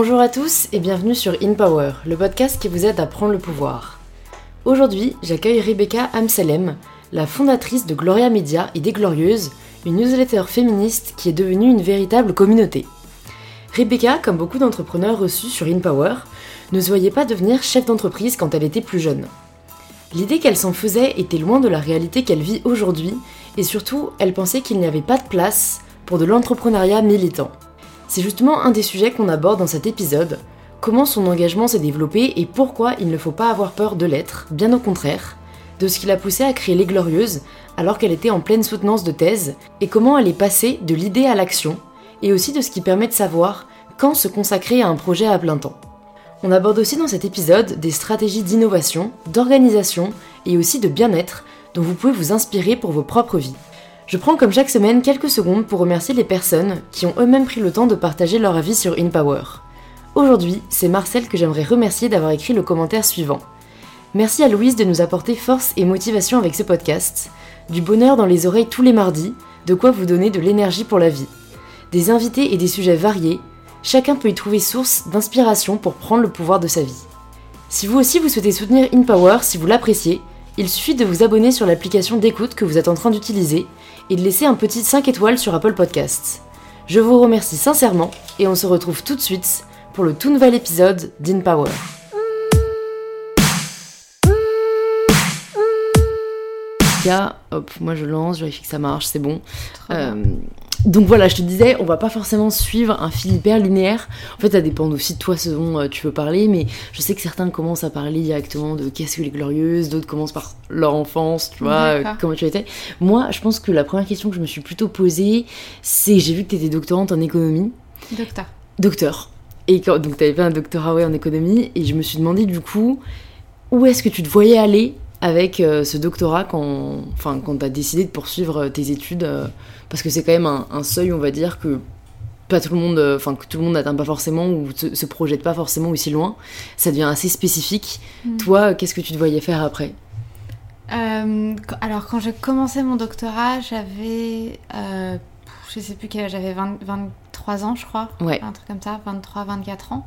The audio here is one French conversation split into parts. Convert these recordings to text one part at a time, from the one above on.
Bonjour à tous et bienvenue sur In Power, le podcast qui vous aide à prendre le pouvoir. Aujourd'hui, j'accueille Rebecca Amselem, la fondatrice de Gloria Media et des Glorieuses, une newsletter féministe qui est devenue une véritable communauté. Rebecca, comme beaucoup d'entrepreneurs reçus sur InPower, ne se voyait pas devenir chef d'entreprise quand elle était plus jeune. L'idée qu'elle s'en faisait était loin de la réalité qu'elle vit aujourd'hui, et surtout, elle pensait qu'il n'y avait pas de place pour de l'entrepreneuriat militant. C'est justement un des sujets qu'on aborde dans cet épisode, comment son engagement s'est développé et pourquoi il ne faut pas avoir peur de l'être, bien au contraire, de ce qui l'a poussée à créer Les Glorieuses alors qu'elle était en pleine soutenance de thèse, et comment elle est passée de l'idée à l'action, et aussi de ce qui permet de savoir quand se consacrer à un projet à plein temps. On aborde aussi dans cet épisode des stratégies d'innovation, d'organisation et aussi de bien-être dont vous pouvez vous inspirer pour vos propres vies. Je prends comme chaque semaine quelques secondes pour remercier les personnes qui ont eux-mêmes pris le temps de partager leur avis sur InPower. Aujourd'hui, c'est Marcel que j'aimerais remercier d'avoir écrit le commentaire suivant. Merci à Louise de nous apporter force et motivation avec ce podcast, du bonheur dans les oreilles tous les mardis, de quoi vous donner de l'énergie pour la vie. Des invités et des sujets variés, chacun peut y trouver source d'inspiration pour prendre le pouvoir de sa vie. Si vous aussi vous souhaitez soutenir InPower, si vous l'appréciez, il suffit de vous abonner sur l'application d'écoute que vous êtes en train d'utiliser et de laisser un petit 5 étoiles sur Apple Podcasts. Je vous remercie sincèrement et on se retrouve tout de suite pour le tout nouvel épisode d'InPower. Hop, moi je lance, je vérifie que ça marche, c'est bon. Euh, donc voilà, je te disais, on va pas forcément suivre un fil hyper linéaire. En fait, ça dépend aussi de toi ce dont euh, tu veux parler, mais je sais que certains commencent à parler directement de qu'est-ce que les glorieuses, d'autres commencent par leur enfance, tu vois, euh, comment tu étais. Moi, je pense que la première question que je me suis plutôt posée, c'est j'ai vu que tu étais doctorante en économie. Docteur. Docteur. Et quand, donc tu avais fait un doctorat en économie, et je me suis demandé du coup, où est-ce que tu te voyais aller avec euh, ce doctorat quand, enfin, quand tu as décidé de poursuivre euh, tes études euh, Parce que c'est quand même un, seuil, on va dire, que pas tout le monde, enfin que tout le monde n'atteint pas forcément ou se, se, projette pas forcément aussi loin. Ça devient assez spécifique. Mm. Toi, qu'est-ce que tu te voyais faire après? Alors, quand j'ai commencé mon doctorat, j'avais, je sais plus quel âge, j'avais 23 ans, je crois. Ouais. Un truc comme ça, 23, 24 ans.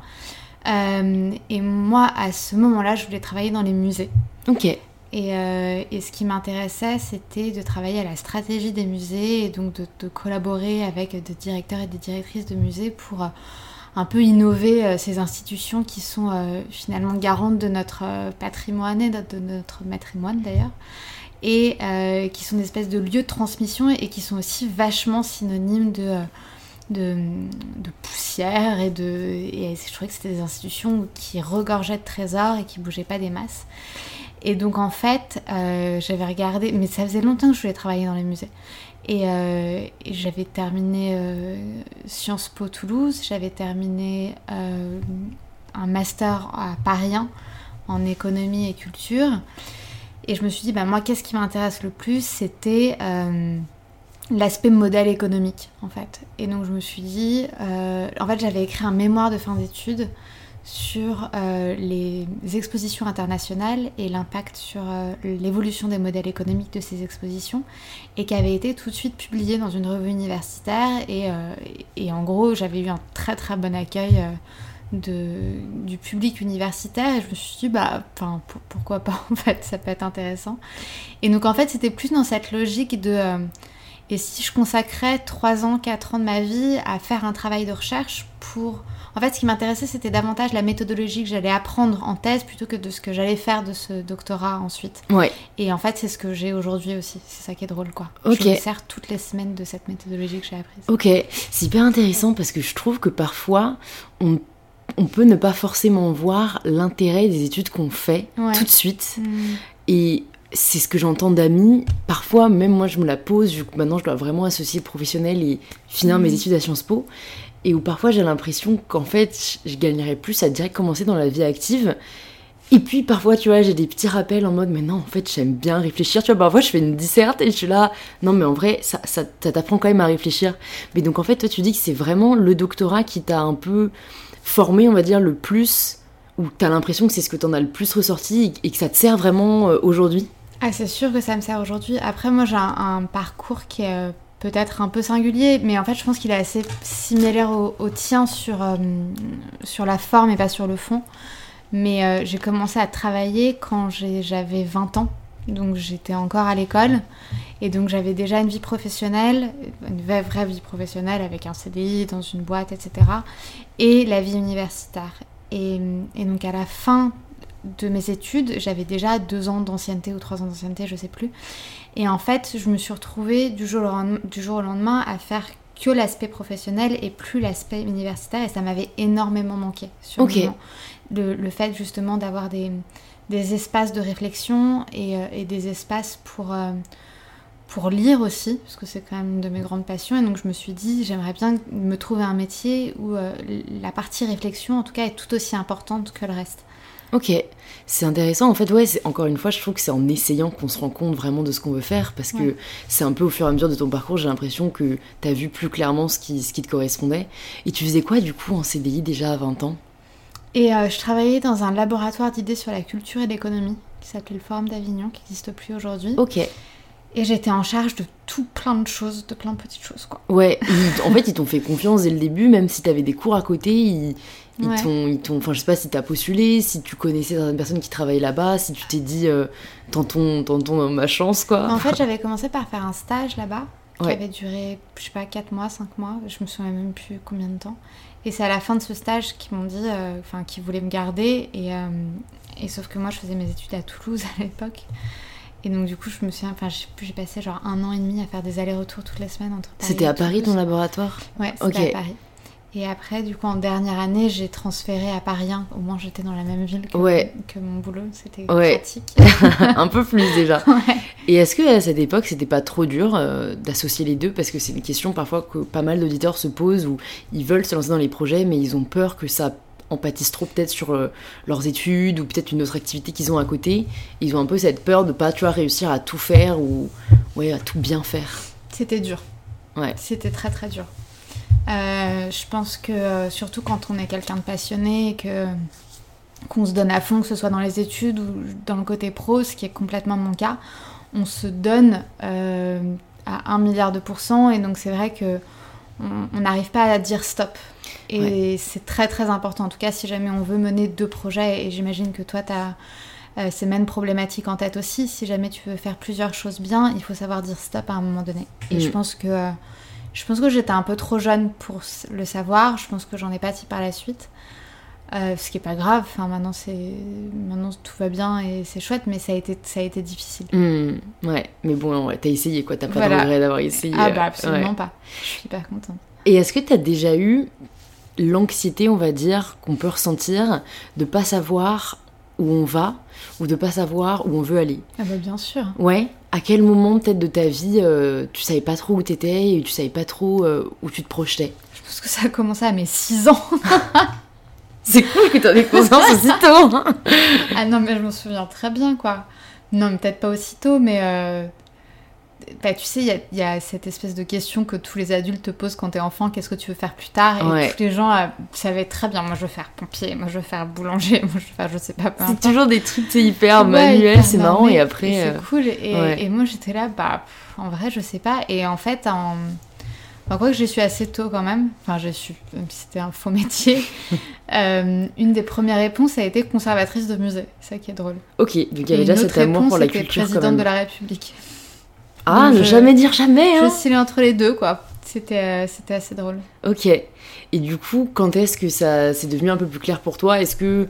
et moi, à ce moment-là, je voulais travailler dans les musées. Ok. Euh, et, ce qui m'intéressait, c'était de travailler à la stratégie des musées et donc de, collaborer avec des directeurs et des directrices de musées pour euh, un peu innover euh, ces institutions qui sont finalement garantes de notre patrimoine et de, notre patrimoine d'ailleurs. Et qui sont des espèces de lieux de transmission et qui sont aussi vachement synonymes de, de, poussière et de et je trouvais que c'était des institutions qui regorgeaient de trésors et qui bougeaient pas des masses et donc en fait, euh, j'avais regardé, mais ça faisait longtemps que je voulais travailler dans les musées. Et, euh, j'avais terminé euh, Sciences Po Toulouse, j'avais terminé un master à Paris en économie et culture. Et je me suis dit, bah, moi, qu'est-ce qui m'intéresse le plus C'était l'aspect modèle économique, en fait. Et donc je me suis dit, en fait, j'avais écrit un mémoire de fin d'études sur euh, les expositions internationales et l'impact sur euh, l'évolution des modèles économiques de ces expositions et qui avait été tout de suite publié dans une revue universitaire. Et, euh, en gros j'avais eu un très très bon accueil du public universitaire. Et je me suis dit bah pourquoi pas en fait ça peut être intéressant. Et donc en fait c'était plus dans cette logique de et si je consacrais 3 ans, 4 ans de ma vie à faire un travail de recherche pour en fait, ce qui m'intéressait, c'était davantage la méthodologie que j'allais apprendre en thèse plutôt que de ce que j'allais faire de ce doctorat ensuite. Ouais. Et en fait, c'est ce que j'ai aujourd'hui aussi. C'est ça qui est drôle, quoi. Ok. Je me sers toutes les semaines de cette méthodologie que j'ai apprise. Ok. C'est hyper intéressant parce que je trouve que parfois, on on peut ne pas forcément voir l'intérêt des études qu'on fait tout de suite. Mm. Et c'est ce que j'entends d'amis. Parfois, même moi, je me la pose, vu que maintenant, je dois vraiment associer le professionnel et finir mes mm. études à Sciences Po et où parfois j'ai l'impression qu'en fait je gagnerais plus à direct commencer dans la vie active. Et puis parfois, tu vois, j'ai des petits rappels en mode, mais non, en fait, j'aime bien réfléchir. Tu vois, parfois je fais une disserte et je suis là, non, mais en vrai, ça, ça, t'apprend quand même à réfléchir. Mais donc en fait, toi, tu dis que c'est vraiment le doctorat qui t'a un peu formé, on va dire, le plus, ou t'as l'impression que c'est ce que t'en as le plus ressorti et que ça te sert vraiment euh, aujourd'hui? Ah, c'est sûr que ça me sert aujourd'hui. Après, moi, j'ai un, parcours qui est euh, peut-être un peu singulier, mais en fait, je pense qu'il est assez similaire au, tien sur, euh, sur la forme et pas sur le fond. Mais euh, j'ai commencé à travailler quand j'avais 20 ans, donc j'étais encore à l'école, et donc j'avais déjà une vie professionnelle, une vraie, vie professionnelle avec un CDI dans une boîte, etc. Et la vie universitaire. Et, donc à la fin de mes études, j'avais déjà deux ans d'ancienneté ou trois ans d'ancienneté, je sais plus. Et en fait, je me suis retrouvée du jour au lendemain, à faire que l'aspect professionnel et plus l'aspect universitaire et ça m'avait énormément manqué sur le, le, fait justement d'avoir des, des, espaces de réflexion et, euh, et des espaces pour, euh, pour lire aussi, parce que c'est quand même une de mes grandes passions. Et donc je me suis dit, j'aimerais bien me trouver un métier où euh, la partie réflexion, en tout cas, est tout aussi importante que le reste. Ok, c'est intéressant. En fait, ouais, encore une fois, je trouve que c'est en essayant qu'on se rend compte vraiment de ce qu'on veut faire, parce que c'est un peu au fur et à mesure de ton parcours, j'ai l'impression que tu as vu plus clairement ce qui, ce qui te correspondait. Et tu faisais quoi du coup en CDI déjà à 20 ans? Et euh, je travaillais dans un laboratoire d'idées sur la culture et l'économie, qui s'appelait le Forum d'Avignon, qui n'existe plus aujourd'hui. Ok. Et j'étais en charge de tout plein de choses, de plein de petites choses, quoi. Ouais, en fait, ils t'ont fait confiance dès le début, même si t'avais des cours à côté, ils, ils t'ont, enfin, je sais pas si t'as postulé, si tu connaissais certaines personnes qui travaillent là-bas, si tu t'es dit, euh, tentons, tentons ma chance, quoi. En fait, j'avais commencé par faire un stage là-bas, qui avait duré, je sais pas, 4 mois, 5 mois, je me souviens même plus combien de temps. Et c'est à la fin de ce stage qu'ils m'ont dit, euh, enfin, qu'ils voulaient me garder, et, euh, et sauf que moi, je faisais mes études à Toulouse à l'époque. Et donc du coup, je me suis, enfin, j'ai passé genre un an et demi à faire des allers-retours toutes les semaines entre Paris C'était à Paris ton laboratoire? Ouais, c'était à Paris. Et après, du coup, en dernière année, j'ai transféré à Paris 1. Au moins, j'étais dans la même ville que, que mon boulot. C'était pratique. un peu plus déjà. Et est-ce que à cette époque, c'était pas trop dur euh, d'associer les deux? Parce que c'est une question parfois que pas mal d'auditeurs se posent où ils veulent se lancer dans les projets, mais ils ont peur que ça en pâtissent trop peut-être sur euh, leurs études ou peut-être une autre activité qu'ils ont à côté. Ils ont un peu cette peur de pas, tu vois, réussir à tout faire ou ouais, à tout bien faire. C'était dur. Ouais. C'était très très dur. Euh, je pense que euh, surtout quand on est quelqu'un de passionné et que qu'on se donne à fond, que ce soit dans les études ou dans le côté pro, ce qui est complètement mon cas, on se donne euh, à un milliard de pourcents et donc c'est vrai que on n'arrive pas à dire stop. Et c'est très très important, en tout cas si jamais on veut mener deux projets, et j'imagine que toi tu as ces mêmes problématiques en tête aussi, si jamais tu veux faire plusieurs choses bien, il faut savoir dire stop à un moment donné. Et je mm. pense que je pense que j'étais un peu trop jeune pour le savoir. Je pense que j'en ai dit par la suite. Euh, ce qui est pas grave. Enfin, maintenant, c'est maintenant tout va bien et c'est chouette, mais ça a été ça a été difficile. Hmm, ouais, mais bon, ouais, t'as essayé quoi. T'as pas de regret d'avoir essayé. Ah bah absolument pas. Je suis hyper contente. Et est-ce que t'as déjà eu l'anxiété, on va dire, qu'on peut ressentir de pas savoir où on va ou de pas savoir où on veut aller Ah bah bien sûr. Ouais. À quel moment peut-être de ta vie euh, tu savais pas trop où t'étais et tu savais pas trop euh, où tu te projetais? Je pense que ça a commencé à mes 6 ans. C'est cool que t'en aies conscience aussitôt. Hein. ah non mais je m'en souviens très bien quoi. Non peut-être pas aussitôt mais euh, bah, tu sais, il y, a cette espèce de question que tous les adultes te posent quand t'es enfant, qu'est-ce que tu veux faire plus tard? Et tous les gens euh, savaient très bien, moi je veux faire pompier, moi je veux faire boulanger, moi je veux faire je sais pas. C'est toujours des trucs hyper manuels, c'est marrant, et après... C'est euh, cool, et, moi j'étais là, bah en vrai je sais pas, et en fait en... Enfin, quoi que j'ai su assez tôt quand même, enfin j'ai su, même si c'était un faux métier, euh, une des premières réponses a été conservatrice de musée, c'est ça qui est drôle. Ok, donc il y avait déjà cet amour pour la culture présidente de la République. Ah, ne jamais dire jamais. Hein. Je suis entre les deux, quoi. C'était euh, c'était assez drôle. Ok. Et du coup, quand est-ce que ça c'est devenu un peu plus clair pour toi? Est-ce que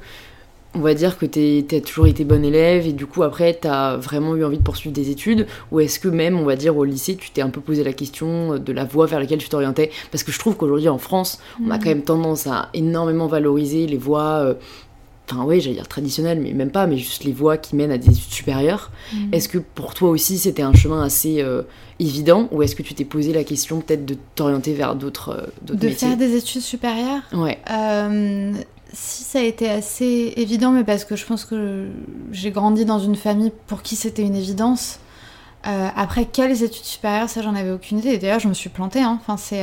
on va dire que tu as toujours été bonne élève et du coup après tu as vraiment eu envie de poursuivre des études? Ou est-ce que même on va dire au lycée tu t'es un peu posé la question de la voie vers laquelle tu t'orientais? Parce que je trouve qu'aujourd'hui en France on a mm. quand même tendance à énormément valoriser les voies euh, enfin oui, j'allais dire traditionnel, mais même pas, mais juste les voies qui mènent à des études supérieures. Mm. Est-ce que pour toi aussi c'était un chemin assez euh, évident, ou est-ce que tu t'es posé la question peut-être de t'orienter vers d'autres euh, De faire des études supérieures? Ouais. Euh, si ça a été assez évident, mais parce que je pense que j'ai grandi dans une famille pour qui c'était une évidence. après, quelles études supérieures, ça j'en avais aucune idée. D'ailleurs, je me suis plantée. Hein. Enfin, c'est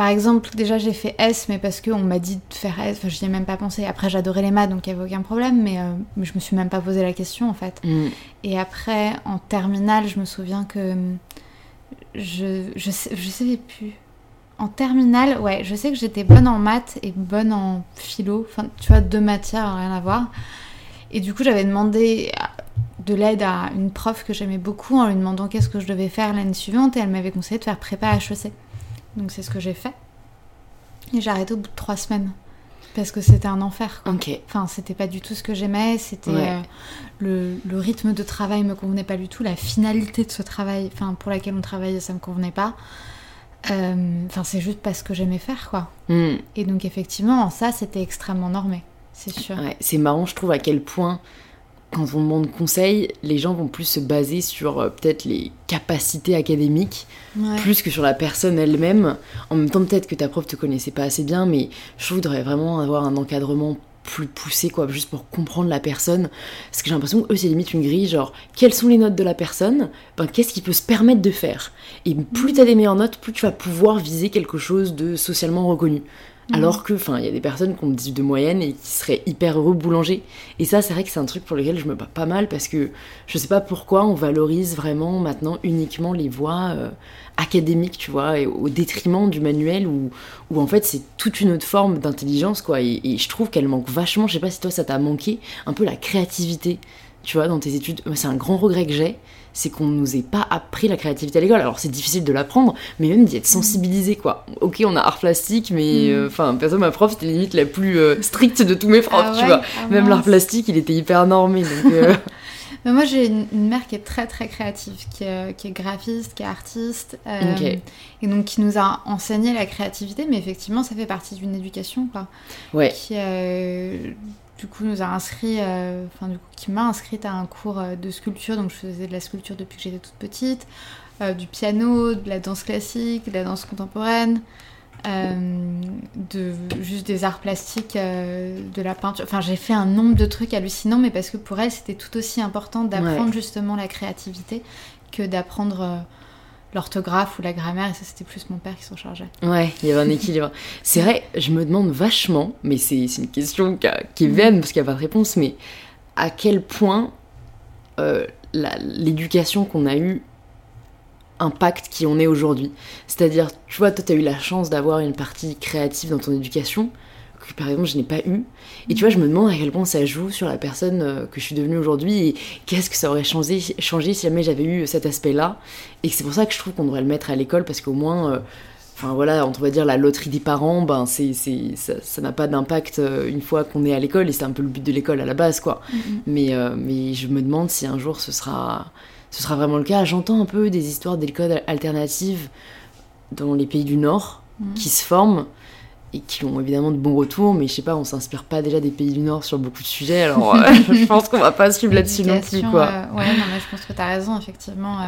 par exemple, déjà j'ai fait S, mais parce qu'on m'a dit de faire S, enfin, je n'y ai même pas pensé. Après, j'adorais les maths, donc il n'y avait aucun problème, mais, euh, je me suis même pas posé la question en fait. Mm. Et après, en terminale, je me souviens que je, je, sais, je savais plus. En terminale, ouais, je sais que j'étais bonne en maths et bonne en philo. Enfin, tu vois, deux matières, rien à voir. Et du coup, j'avais demandé de l'aide à une prof que j'aimais beaucoup en lui demandant qu'est-ce que je devais faire l'année suivante et elle m'avait conseillé de faire prépa HEC. Donc c'est ce que j'ai fait. Et j'ai arrêté au bout de trois semaines. Parce que c'était un enfer. Quoi. Ok. Enfin, c'était pas du tout ce que j'aimais. C'était Ouais. euh, le, le rythme de travail me convenait pas du tout. La finalité de ce travail, enfin pour laquelle on travaillait, ça me convenait pas. Euh, Enfin, c'est juste parce que j'aimais faire, quoi. Hmm. Et donc effectivement, en ça, c'était extrêmement normé, c'est sûr. Ouais, c'est marrant, je trouve, à quel point, quand on demande conseil, les gens vont plus se baser sur euh, peut-être les capacités académiques, Ouais. plus que sur la personne elle-même. En même temps, peut-être que ta prof te connaissait pas assez bien, mais je trouve qu'il vraiment avoir un encadrement plus poussé, quoi, juste pour comprendre la personne. Parce que j'ai l'impression que eux, c'est limite une grille, genre, quelles sont les notes de la personne? Ben, Qu'est-ce qu'il peut se permettre de faire? Et plus t'as des meilleures notes, plus tu vas pouvoir viser quelque chose de socialement reconnu. Alors que, enfin, il y a des personnes qui ont 18 de moyenne et qui seraient hyper heureux boulanger. Et ça, c'est vrai que c'est un truc pour lequel je me bats pas mal parce que je sais pas pourquoi on valorise vraiment maintenant uniquement les voies euh, académiques, tu vois, au détriment du manuel où, où en fait c'est toute une autre forme d'intelligence, quoi. Et, et je trouve qu'elle manque vachement, je sais pas si toi ça t'a manqué, un peu la créativité, tu vois, dans tes études. C'est un grand regret que j'ai, c'est qu'on nous ait pas appris la créativité à l'école. Alors c'est difficile de l'apprendre, mais même d'y être sensibilisé, quoi. Ok, on a art plastique, mais Mm. euh, enfin, perso, ma prof, c'était limite la plus euh, stricte de tous mes profs, Ah tu vois. Ah Même l'art plastique, il était hyper normé, donc... euh, Mais moi, j'ai une, une mère qui est très très créative, qui est, qui est graphiste, qui est artiste, euh, et donc qui nous a enseigné la créativité, mais effectivement, ça fait partie d'une éducation, quoi. Ouais. Qui, euh, du coup, nous a inscrit, euh, enfin, du coup, qui m'a inscrite à un cours euh, de sculpture, donc je faisais de la sculpture depuis que j'étais toute petite, euh, du piano, de la danse classique, de la danse contemporaine. euh, de juste des arts plastiques, de la peinture. Enfin, j'ai fait un nombre de trucs hallucinants, mais parce que pour elle, c'était tout aussi important d'apprendre justement la créativité que d'apprendre l'orthographe ou la grammaire. Et ça, c'était plus mon père qui s'en chargeait. Ouais, il y avait un équilibre. C'est vrai, je me demande vachement, mais c'est une question qui, a- est vaine parce qu'il n'y a pas de réponse, mais à quel point euh, l'éducation qu'on a eue impacte qui on est aujourd'hui. C'est-à-dire, tu vois, toi, tu as eu la chance d'avoir une partie créative dans ton éducation, que par exemple, je n'ai pas eu. Et tu vois, je me demande à quel point ça joue sur la personne euh, que je suis devenue aujourd'hui et qu'est-ce que ça aurait changé, changé si jamais j'avais eu cet aspect-là. Et c'est pour ça que je trouve qu'on devrait le mettre à l'école parce qu'au moins. euh, Enfin voilà, on va dire la loterie des parents, ben c'est, ça, n'a pas d'impact euh, une fois qu'on est à l'école et c'est un peu le but de l'école à la base quoi. Mais, euh, mais je me demande si un jour ce sera, ce sera vraiment le cas. J'entends un peu des histoires d'écoles alternatives dans les pays du Nord Mhm. qui se forment et qui ont évidemment de bons retours, mais je sais pas, on s'inspire pas déjà des pays du Nord sur beaucoup de sujets, alors euh, je pense qu'on va pas suivre là-dessus non plus quoi. euh, ouais, non, mais je pense que tu as raison, effectivement. euh,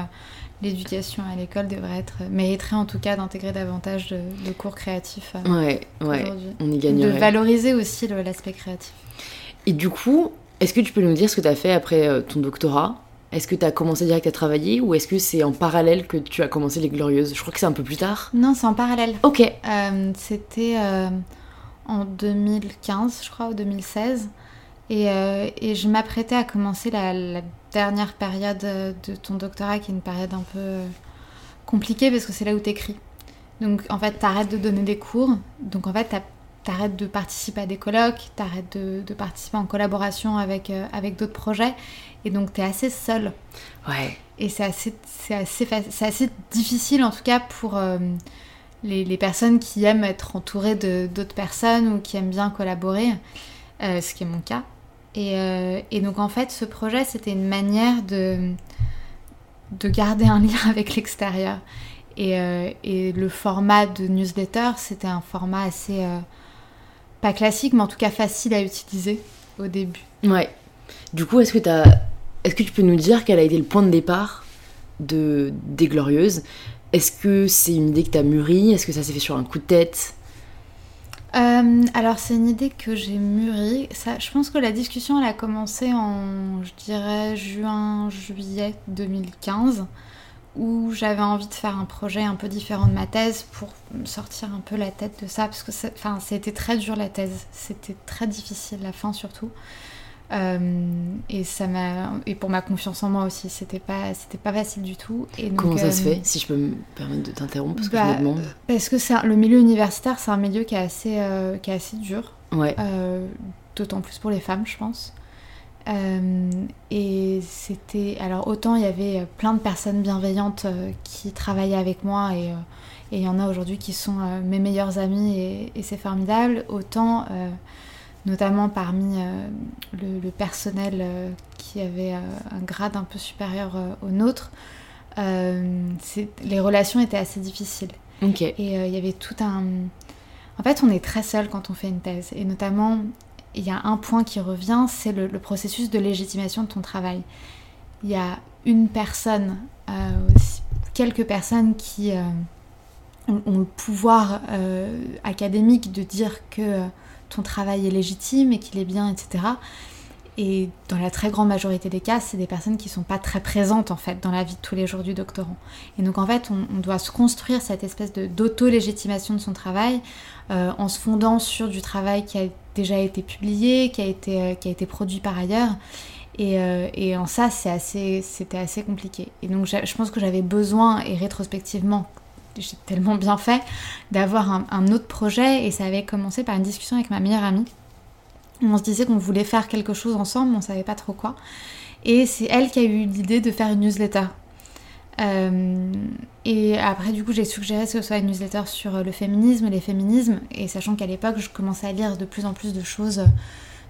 L'éducation à l'école devrait être, mériterait en tout cas d'intégrer davantage de, de cours créatifs euh, Ouais, ouais, on y De gagnerait. valoriser aussi l'aspect créatif. Et du coup, est-ce que tu peux nous dire ce que tu as fait après euh, ton doctorat? Est-ce que tu as commencé direct à travailler ou est-ce que c'est en parallèle que tu as commencé les Glorieuses? Je crois que c'est un peu plus tard. Non, c'est en parallèle. Ok. Euh, C'était euh, en 2015, je crois, ou 2016. Et, euh, et je m'apprêtais à commencer la, la dernière période de ton doctorat, qui est une période un peu compliquée parce que c'est là où t'écris. Donc en fait, t'arrêtes de donner des cours. Donc en fait, t'as- t'arrêtes de participer à des colloques, t'arrêtes de, de participer en collaboration avec, euh, avec d'autres projets. Et donc t'es assez seul. Ouais. Et c'est assez, c'est assez, assez difficile, en tout cas, pour euh, les, les personnes qui aiment être entourées de- d'autres personnes ou qui aiment bien collaborer, euh, ce qui est mon cas. Et, et donc, en fait, ce projet, c'était une manière de, de garder un lien avec l'extérieur. Et, et le format de newsletter, c'était un format assez, pas classique, mais en tout cas facile à utiliser au début. Ouais. Du coup, est-ce que, est-ce que tu peux nous dire quel a été le point de départ de... des Glorieuses? Est-ce que c'est une idée que tu as mûrie? Est-ce que ça s'est fait sur un coup de tête? Euh, alors c'est une idée que j'ai mûrie. Ça, je pense que la discussion elle a commencé en, je dirais, juin-juillet 2015, où j'avais envie de faire un projet un peu différent de ma thèse pour me sortir un peu la tête de ça, parce que enfin, c'était très dur la thèse, c'était très difficile la fin surtout. et ça m'a et pour ma confiance en moi aussi, c'était pas c'était pas facile du tout. Et donc, Comment ça se fait, si je peux me permettre de t'interrompre parce que je bah, me demande? Parce que c'est le milieu universitaire, c'est un milieu qui est assez qui est assez dur. Ouais. D'autant plus pour les femmes, je pense. Euh, et c'était. Alors, autant il y avait plein de personnes bienveillantes euh, qui travaillaient avec moi, et il y en a aujourd'hui qui sont euh, mes meilleurs amis, et, et c'est formidable. Autant, notamment parmi le, le, personnel qui avait un grade un peu supérieur au nôtre, les relations étaient assez difficiles. Ok. Et il y avait tout un. En fait, on est très seul quand on fait une thèse, et notamment il y a un point qui revient, c'est le, processus de légitimation de ton travail. Il y a une personne, euh, quelques personnes qui euh, ont, le pouvoir euh, académique de dire que ton travail est légitime et qu'il est bien, etc. Et dans la très grande majorité des cas, c'est des personnes qui ne sont pas très présentes en fait dans la vie de tous les jours du doctorant. Et donc en fait, on, doit se construire cette espèce d'auto-légitimation de son travail en se fondant sur du travail qui a déjà été publié, qui a été, euh, qui a été produit par ailleurs. Et, euh, et en ça, c'est assez, c'était assez compliqué. Et donc, je pense que j'avais besoin, et rétrospectivement, j'ai tellement bien fait, d'avoir un, un, autre projet. Et ça avait commencé par une discussion avec ma meilleure amie. On se disait qu'on voulait faire quelque chose ensemble, mais on savait pas trop quoi. Et c'est elle qui a eu l'idée de faire une newsletter euh, et après, du coup, j'ai suggéré que ce soit une newsletter sur le féminisme, les féminismes, et sachant qu'à l'époque, je commençais à lire de plus en plus de choses,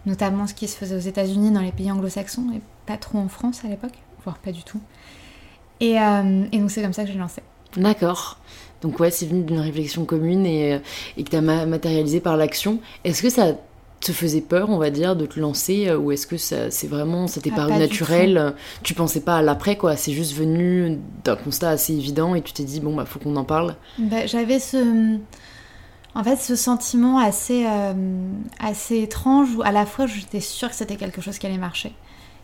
notamment ce qui se faisait aux États-Unis, dans les pays anglo-saxons, et pas trop en France à l'époque, voire pas du tout. Et, euh, donc, c'est comme ça que j'ai lancé. D'accord. Donc, ouais, c'est venu d'une réflexion commune et, et que tu as matérialisé par l'action. Est-ce que ça te faisait peur, on va dire, de te lancer euh, Ou est-ce que ça, c'est vraiment, ça t'est ah, paru naturel euh, Tu pensais pas à l'après, quoi C'est juste venu d'un constat assez évident et tu t'es dit, bon, bah, faut qu'on en parle bah, J'avais ce. En fait, ce sentiment assez, euh, assez étrange où à la fois j'étais sûre que c'était quelque chose qui allait marcher.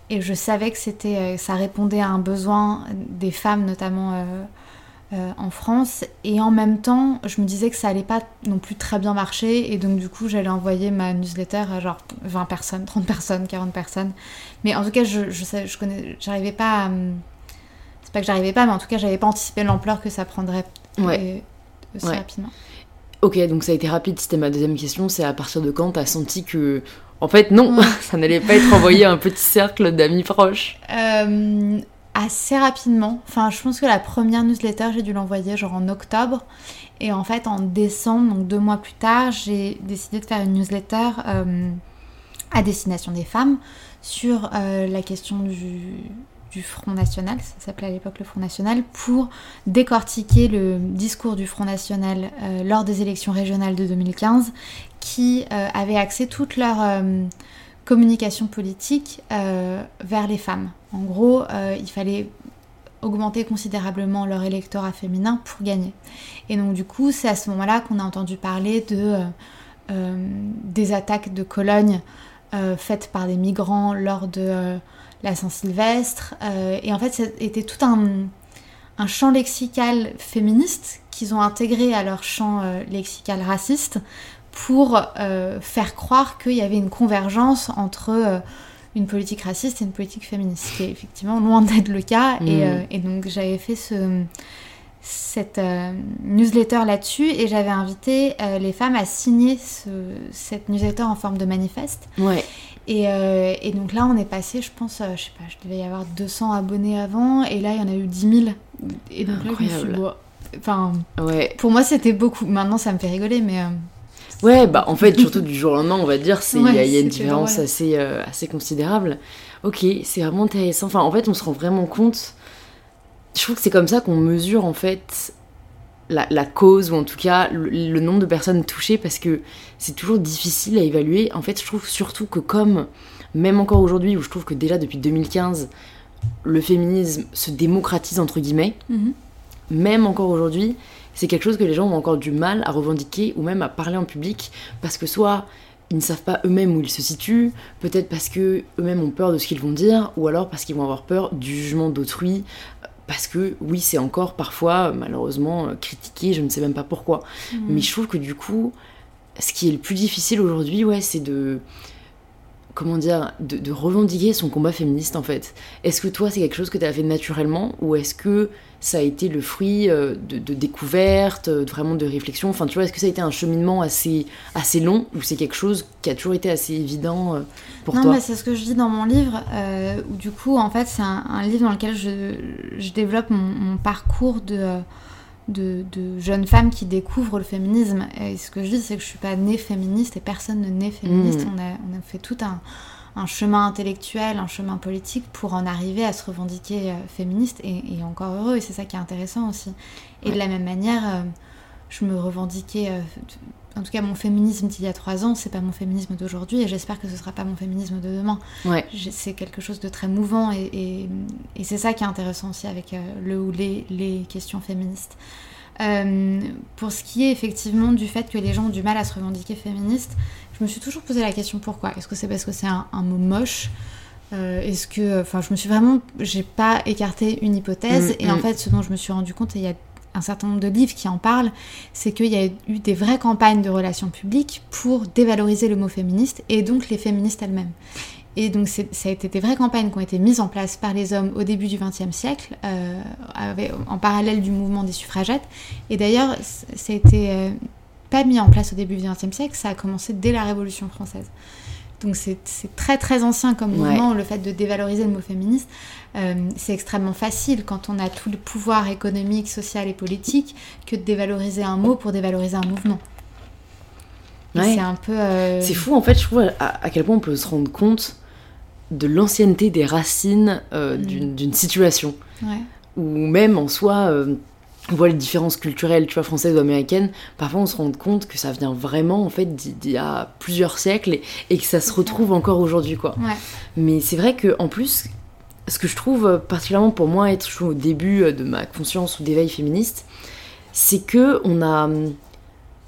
Et je savais que c'était, ça répondait à un besoin des femmes, notamment euh, en France. Et en même temps, je me disais que ça allait pas non plus très bien marcher. Et donc, du coup, j'allais envoyer ma newsletter à genre 20 personnes, 30 personnes, 40 personnes. Mais en tout cas, je, je, je connais, j'arrivais pas à. C'est pas que j'arrivais pas, mais en tout cas, j'avais pas anticipé l'ampleur que ça prendrait ouais. aussi rapidement. Ok, donc ça a été rapide. C'était ma deuxième question. C'est à partir de quand t'as senti que. En fait, non, ça n'allait pas être envoyé à un petit cercle d'amis proches? Euh, assez rapidement. Enfin, je pense que la première newsletter, j'ai dû l'envoyer genre en octobre. Et en fait, en décembre, donc deux mois plus tard, j'ai décidé de faire une newsletter euh, à destination des femmes sur euh, la question du, Front National, ça s'appelait à l'époque le Front National, pour décortiquer le discours du Front National euh, lors des élections régionales de 2015, qui avait axé toute leur communication politique euh, vers les femmes. En gros, euh, il fallait augmenter considérablement leur électorat féminin pour gagner. Et donc du coup, c'est à ce moment-là qu'on a entendu parler de, euh, des attaques de Cologne faites par des migrants lors de la Saint-Sylvestre. et en fait, c'était tout un, un, champ lexical féministe qu'ils ont intégré à leur champ lexical raciste pour euh, faire croire qu'il y avait une convergence entre euh, une politique raciste et une politique féministe, qui est effectivement loin d'être le cas. Et, mm. euh, donc j'avais fait ce, cette newsletter là-dessus et j'avais invité les femmes à signer cette newsletter en forme de manifeste. Ouais. Et, et, donc là, on est passé, je pense, je sais pas, je devais y avoir 200 abonnés avant, et là, il y en a eu 10 000. Et donc là, je me suis enfin, ouais. pour moi, c'était beaucoup. Maintenant, ça me fait rigoler, mais Ouais, bah en fait, surtout du jour au lendemain, on va dire, il y, a une différence assez, euh, assez considérable. Ok, c'est vraiment intéressant. Enfin, en fait, on se rend vraiment compte. Je trouve que c'est comme ça qu'on mesure en fait la, la, cause ou en tout cas le, nombre de personnes touchées parce que c'est toujours difficile à évaluer. En fait, je trouve surtout que comme, même encore aujourd'hui, où je trouve que déjà depuis 2015, le féminisme se démocratise entre guillemets, mhm. même encore aujourd'hui, c'est quelque chose que les gens ont encore du mal à revendiquer ou même à parler en public parce que soit ils ne savent pas eux-mêmes où ils se situent, peut-être parce que eux-mêmes ont peur de ce qu'ils vont dire, ou alors parce qu'ils vont avoir peur du jugement d'autrui, parce que oui, c'est encore parfois malheureusement critiqué, je ne sais même pas pourquoi. Mmh. Mais je trouve que du coup, ce qui est le plus difficile aujourd'hui, ouais, c'est de comment dire, de, revendiquer son combat féministe en fait. Est-ce que toi c'est quelque chose que tu as fait naturellement ou est-ce que ça a été le fruit euh, de, de découvertes, vraiment de réflexion Enfin tu vois, est-ce que ça a été un cheminement assez, assez long ou c'est quelque chose qui a toujours été assez évident euh, pour toi? Non, bah, c'est ce que je dis dans mon livre, euh, où du coup en fait c'est un, livre dans lequel je, je développe mon, parcours de... De, de, jeunes femmes qui découvrent le féminisme. Et ce que je dis, c'est que je suis pas née féministe et personne ne naît féministe. Mmh. On, a, on, a, fait tout un, un chemin intellectuel, un chemin politique pour en arriver à se revendiquer euh, féministe et, encore heureux, et c'est ça qui est intéressant aussi. Et de la même manière, euh, je me revendiquais, euh, en tout cas mon féminisme d'il y a trois ans, c'est pas mon féminisme d'aujourd'hui, et j'espère que ce sera pas mon féminisme de demain. C'est quelque chose de très mouvant, et, c'est ça qui est intéressant aussi avec le ou les, les questions féministes. pour ce qui est effectivement du fait que les gens ont du mal à se revendiquer féministes, je me suis toujours posé la question pourquoi. Est-ce que c'est parce que c'est un, mot moche? Euh, Est-ce que, enfin, je me suis vraiment, j'ai pas écarté une hypothèse. Mm, et en mm. fait, ce dont je me suis rendu compte, et il y a un certain nombre de livres qui en parlent, c'est qu'il y a eu des vraies campagnes de relations publiques pour dévaloriser le mot féministe et donc les féministes elles-mêmes. Et donc ça a été des vraies campagnes qui ont été mises en place par les hommes au début du XXe siècle, euh, en parallèle du mouvement des suffragettes. Et d'ailleurs, ça a été euh, pas mis en place au début du XXe siècle, ça a commencé dès la Révolution française. Donc c'est très très ancien comme mouvement, le fait de dévaloriser le mot féministe. Euh, c'est extrêmement facile quand on a tout le pouvoir économique, social et politique que de dévaloriser un mot pour dévaloriser un mouvement. C'est un peu... Euh, c'est fou en fait, je trouve à, quel point on peut se rendre compte de l'ancienneté des racines euh, mm. d'une situation. Ou même en soi on voit les différences culturelles, tu vois, françaises ou américaines, parfois on se rend compte que ça vient vraiment, en fait, d'il y a plusieurs siècles et, que ça se retrouve encore aujourd'hui, quoi. Mais c'est vrai que en plus, ce que je trouve particulièrement pour moi être au début de ma conscience ou d'éveil féministe, c'est que on a,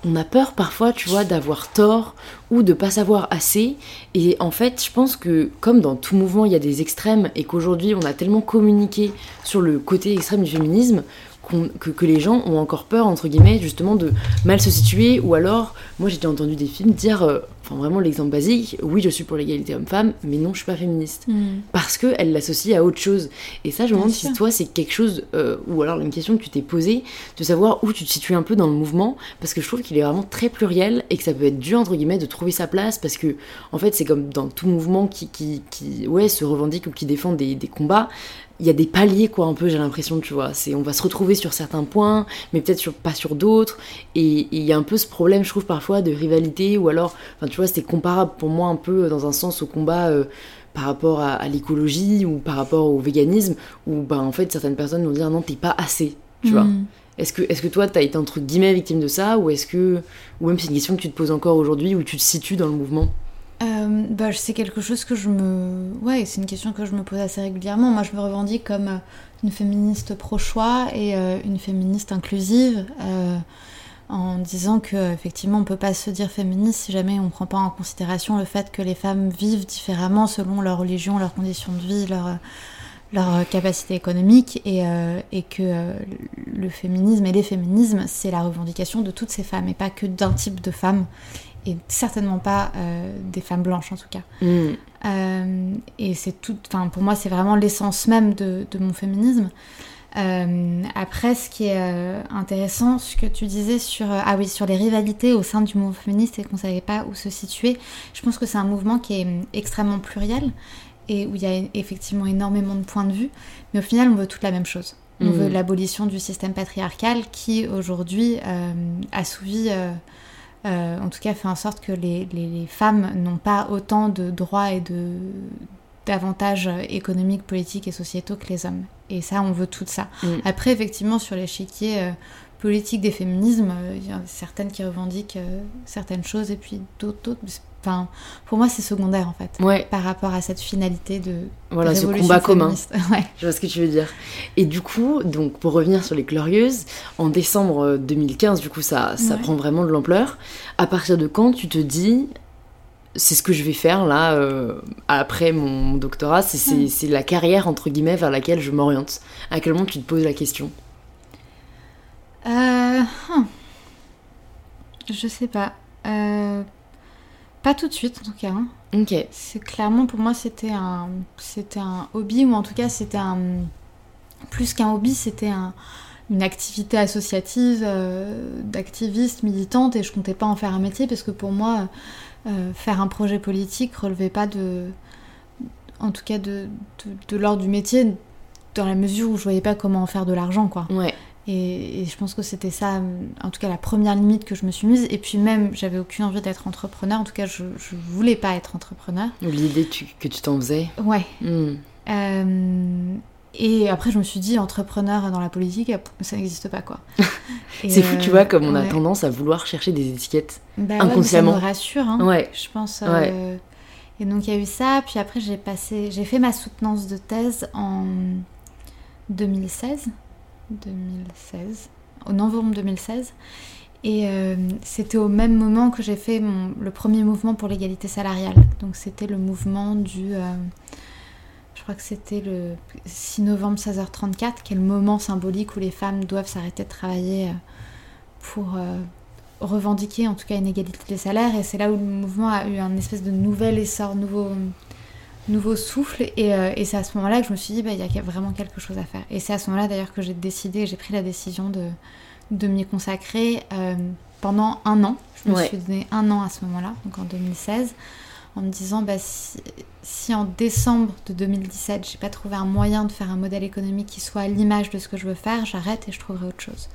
on a peur parfois, tu vois, d'avoir tort ou de pas savoir assez. Et en fait, je pense que comme dans tout mouvement, il y a des extrêmes et qu'aujourd'hui, on a tellement communiqué sur le côté extrême du féminisme que, les gens ont encore peur, entre guillemets, justement, de mal se situer, ou alors, moi j'ai entendu des films dire, euh, enfin vraiment l'exemple basique, oui je suis pour l'égalité homme-femme, mais non je suis pas féministe. Mm. Parce qu'elle l'associe à autre chose. Et ça je me demande si toi c'est quelque chose, euh, ou alors une question que tu t'es posée, de savoir où tu te situes un peu dans le mouvement, parce que je trouve qu'il est vraiment très pluriel, et que ça peut être dur, entre guillemets, de trouver sa place, parce que, en fait, c'est comme dans tout mouvement qui, qui, qui, ouais, se revendique ou qui défend des, des combats, il y a des paliers quoi un peu j'ai l'impression tu vois c'est on va se retrouver sur certains points mais peut-être pas sur d'autres et il y a un peu ce problème je trouve parfois de rivalité ou alors enfin tu vois c'était comparable pour moi un peu dans un sens au combat euh, par rapport à, l'écologie ou par rapport au véganisme où ben en fait certaines personnes vont dire non t'es pas assez tu vois mm. est-ce que, est-ce que toi, t'as été entre guillemets victime de ça, ou est-ce que, ou même c'est une question que tu te poses encore aujourd'hui, où tu te situes dans le mouvement? Euh, bah, c'est quelque chose que je me. Ouais, c'est une question que je me pose assez régulièrement. Moi, je me revendique comme euh, une féministe pro-choix et euh, une féministe inclusive, en disant que effectivement, on peut pas se dire féministe si jamais on prend pas en considération le fait que les femmes vivent différemment selon leur religion, leurs conditions de vie, leur leur capacité économique et, et que le féminisme et les féminismes, c'est la revendication de toutes ces femmes et pas que d'un type de femmes et certainement pas euh, des femmes blanches en tout cas. Mm. Euh, et c'est tout, enfin pour moi c'est vraiment l'essence même de, de, mon féminisme. Euh, après, ce qui est intéressant, ce que tu disais sur ah oui sur les rivalités au sein du mouvement féministe et qu'on savait pas où se situer, je pense que c'est un mouvement qui est extrêmement pluriel et où il y a effectivement énormément de points de vue, mais au final on veut toute la même chose. On mm. veut l'abolition du système patriarcal qui aujourd'hui assouvit euh, en tout cas fait en sorte que les, femmes n'ont pas autant de droits et de d'avantages économiques, politiques et sociétaux que les hommes. Et ça, on veut tout ça. Mm. Après, effectivement, sur l'échiquier euh, politique des féminismes, euh, il y a certaines qui revendiquent certaines choses et puis d'autres, Enfin, pour moi, c'est secondaire en fait. Ouais. Par rapport à cette finalité de. Voilà, ce combat commun. Je vois ce que tu veux dire. Et du coup, donc pour revenir sur les Glorieuses, en décembre 2015, du coup, ça, ça prend vraiment de l'ampleur. À partir de quand tu te dis, c'est ce que je vais faire là, euh, après mon, doctorat, c'est la carrière entre guillemets vers laquelle je m'oriente. À quel moment tu te poses la question? Euh, hmm. Je sais pas. Euh Pas tout de suite en tout cas. hein. Ok. C'est clairement pour moi c'était un c'était un hobby ou en tout cas c'était un plus qu'un hobby c'était un- une activité associative euh, d'activiste militante et je comptais pas en faire un métier parce que pour moi euh, faire un projet politique relevait pas de en tout cas de, de, de l'ordre du métier dans la mesure où je voyais pas comment en faire de l'argent quoi. Ouais. Et, et je pense que c'était ça, en tout cas la première limite que je me suis mise. Et puis même, j'avais aucune envie d'être entrepreneur. En tout cas, je, je voulais pas être entrepreneur. L'idée que tu t'en faisais. Ouais. Hmm. Euh, et après, je me suis dit, entrepreneur dans la politique, ça n'existe pas quoi. C'est fou, tu vois, comme on a ouais. tendance à vouloir chercher des étiquettes. Bah ouais, mais inconsciemment. ça me rassure, hein, Ouais. je pense. euh, Et donc il y a eu ça. Puis après, j'ai passé, j'ai fait ma soutenance de thèse en 2016. 2016. Au novembre 2016. Et euh, c'était au même moment que j'ai fait mon- le premier mouvement pour l'égalité salariale. Donc c'était le mouvement du... euh, je crois que c'était le 6 novembre 16h34, qui est le moment symbolique où les femmes doivent s'arrêter de travailler euh, pour euh, revendiquer en tout cas une égalité des salaires. Et c'est là où le mouvement a eu un espèce de nouvel essor, nouveau, nouveau souffle. Et, euh, et c'est à ce moment-là que je me suis dit, bah, il y a vraiment quelque chose à faire. Et c'est à ce moment-là d'ailleurs que j'ai décidé, j'ai pris la décision de, de m'y consacrer euh, pendant un an. Je me Ouais. suis donné un an à ce moment-là, donc en 2016, en me disant, bah, si, si en décembre de 2017, j'ai pas trouvé un moyen de faire un modèle économique qui soit à l'image de ce que je veux faire, j'arrête et je trouverai autre chose.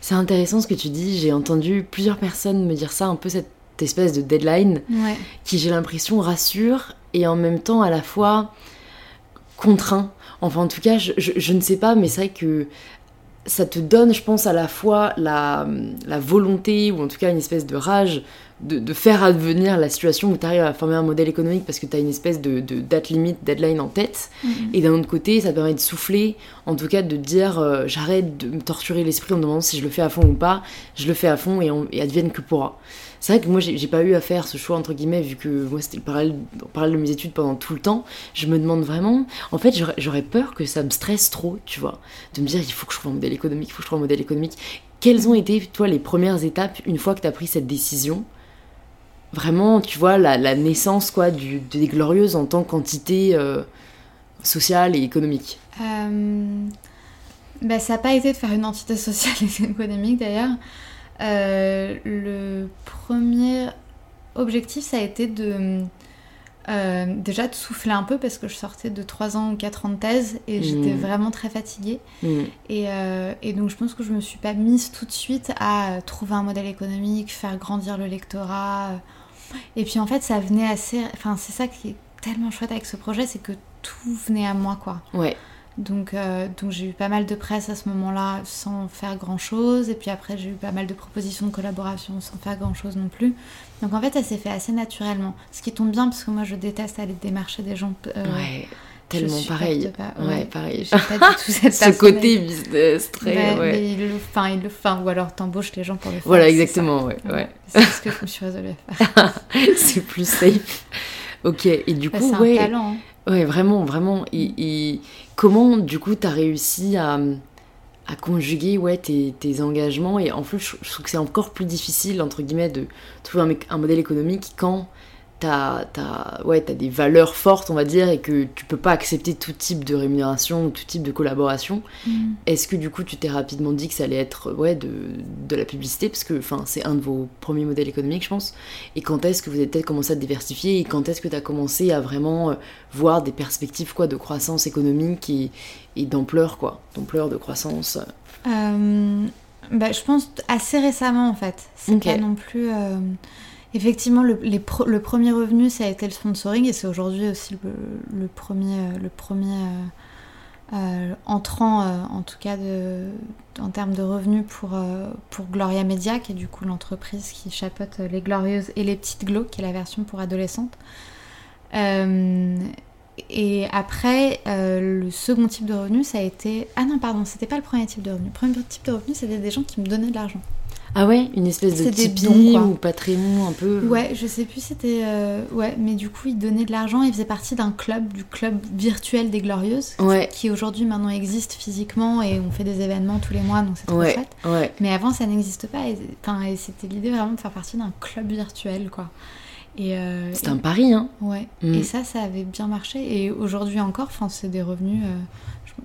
C'est intéressant ce que tu dis. J'ai entendu plusieurs personnes me dire ça, un peu cette espèce de deadline Ouais. qui, j'ai l'impression, rassure et en même temps à la fois contraint. Enfin, en tout cas, je, je- je ne sais pas, mais c'est vrai que ça te donne, je pense, à la fois la, la volonté ou en tout cas une espèce de rage de, de faire advenir la situation où tu arrives à former un modèle économique parce que tu as une espèce de, de date limite, deadline en tête. Et d'un autre côté, ça te permet de souffler, en tout cas de dire euh, j'arrête de me torturer l'esprit en me demandant si je le fais à fond ou pas, je le fais à fond et, on, et advienne que pourra. C'est vrai que moi j'ai pas eu à faire ce choix entre guillemets vu que moi c'était le parallèle, parallèle de mes études pendant tout le temps. Je me demande vraiment, en fait j'aurais- peur que ça me stresse trop, tu vois, de me dire il faut que je trouve un modèle économique, il faut que je trouve un modèle économique. Quelles ont été toi les premières étapes une fois que tu as pris cette décision? Vraiment, tu vois, la, la naissance quoi du, des glorieuses en tant qu'entité euh, sociale et économique? Euh, bah, ça n'a pas été de faire une entité sociale et économique d'ailleurs. Euh, le premier objectif, ça a été de euh, déjà de souffler un peu parce que je sortais de 3 ans ou 4 ans de thèse et j'étais Mm. vraiment très fatiguée. Et, euh, et donc je pense que je me suis pas mise tout de suite à trouver un modèle économique, faire grandir le lectorat. Et puis en fait, ça venait assez. Enfin, c'est ça qui est tellement chouette avec ce projet, c'est que tout venait à moi quoi. Ouais. Donc, euh, donc j'ai eu pas mal de presse à ce moment-là sans faire grand-chose. Et puis après, j'ai eu pas mal de propositions de collaboration sans faire grand-chose non plus. Donc en fait, ça s'est fait assez naturellement. Ce qui tombe bien parce que moi, je déteste aller démarcher des gens. euh, ouais. Tellement pareil. pas. Ouais, pareil. Pas du tout cette Ce côté business très. Ouais, ouais. mais il le, enfin, il le, enfin, ou alors t'embauches les gens pour le faire. Voilà, exactement, ouais. ouais. C'est ce que je me suis résolue à faire. c'est plus safe. Ok, et du Bah, coup, ouais, un talent. hein. ouais, vraiment, vraiment. Et, et comment, du coup, t'as réussi à, à conjuguer ouais, tes, tes engagements? Et en plus, je, je trouve que c'est encore plus difficile, entre guillemets, de trouver un modèle économique quand t'as as, ouais, des valeurs fortes, on va dire, et que tu peux pas accepter tout type de rémunération ou tout type de collaboration. Mm. Est-ce que du coup tu t'es rapidement dit que ça allait être ouais, de, de la publicité? Parce que c'est un de vos premiers modèles économiques, je pense. Et quand est-ce que vous avez peut-être commencé à te diversifier? Et quand est-ce que tu as commencé à vraiment euh, voir des perspectives quoi, de croissance économique et, et d'ampleur, quoi? D'ampleur, de croissance Euh, bah, je pense assez récemment en fait. C'est pas non plus. euh, Effectivement, le, premier revenu, ça a été le sponsoring et c'est aujourd'hui aussi le, premier, le premier euh, euh, entrant, euh, en tout cas en termes de revenus pour, Gloria Media, qui est du coup l'entreprise qui chapeaute les Glorieuses et les Petites Glo, qui est la version pour adolescentes. Et après, le second type de revenu, ça a été. Ah non, pardon, c'était pas le premier type de revenu. Le premier type de revenu, c'était des gens qui me donnaient de l'argent. Ah ouais Une espèce de quoi. ou Patreon un peu Ouais, je sais plus, c'était. euh, Ouais, mais du coup, ils donnaient de l'argent. Ils faisaient partie d'un club, du club virtuel des Glorieuses, Ouais, qui aujourd'hui maintenant existe physiquement et on fait des événements tous les mois, donc c'est trop ouais, chouette. ouais. Mais avant, ça n'existe pas. Et, c'était l'idée vraiment de faire partie d'un club virtuel, quoi. Et euh, C'est un pari, hein Ouais. Mm. Et ça, ça avait bien marché. Et aujourd'hui encore, c'est des revenus. euh,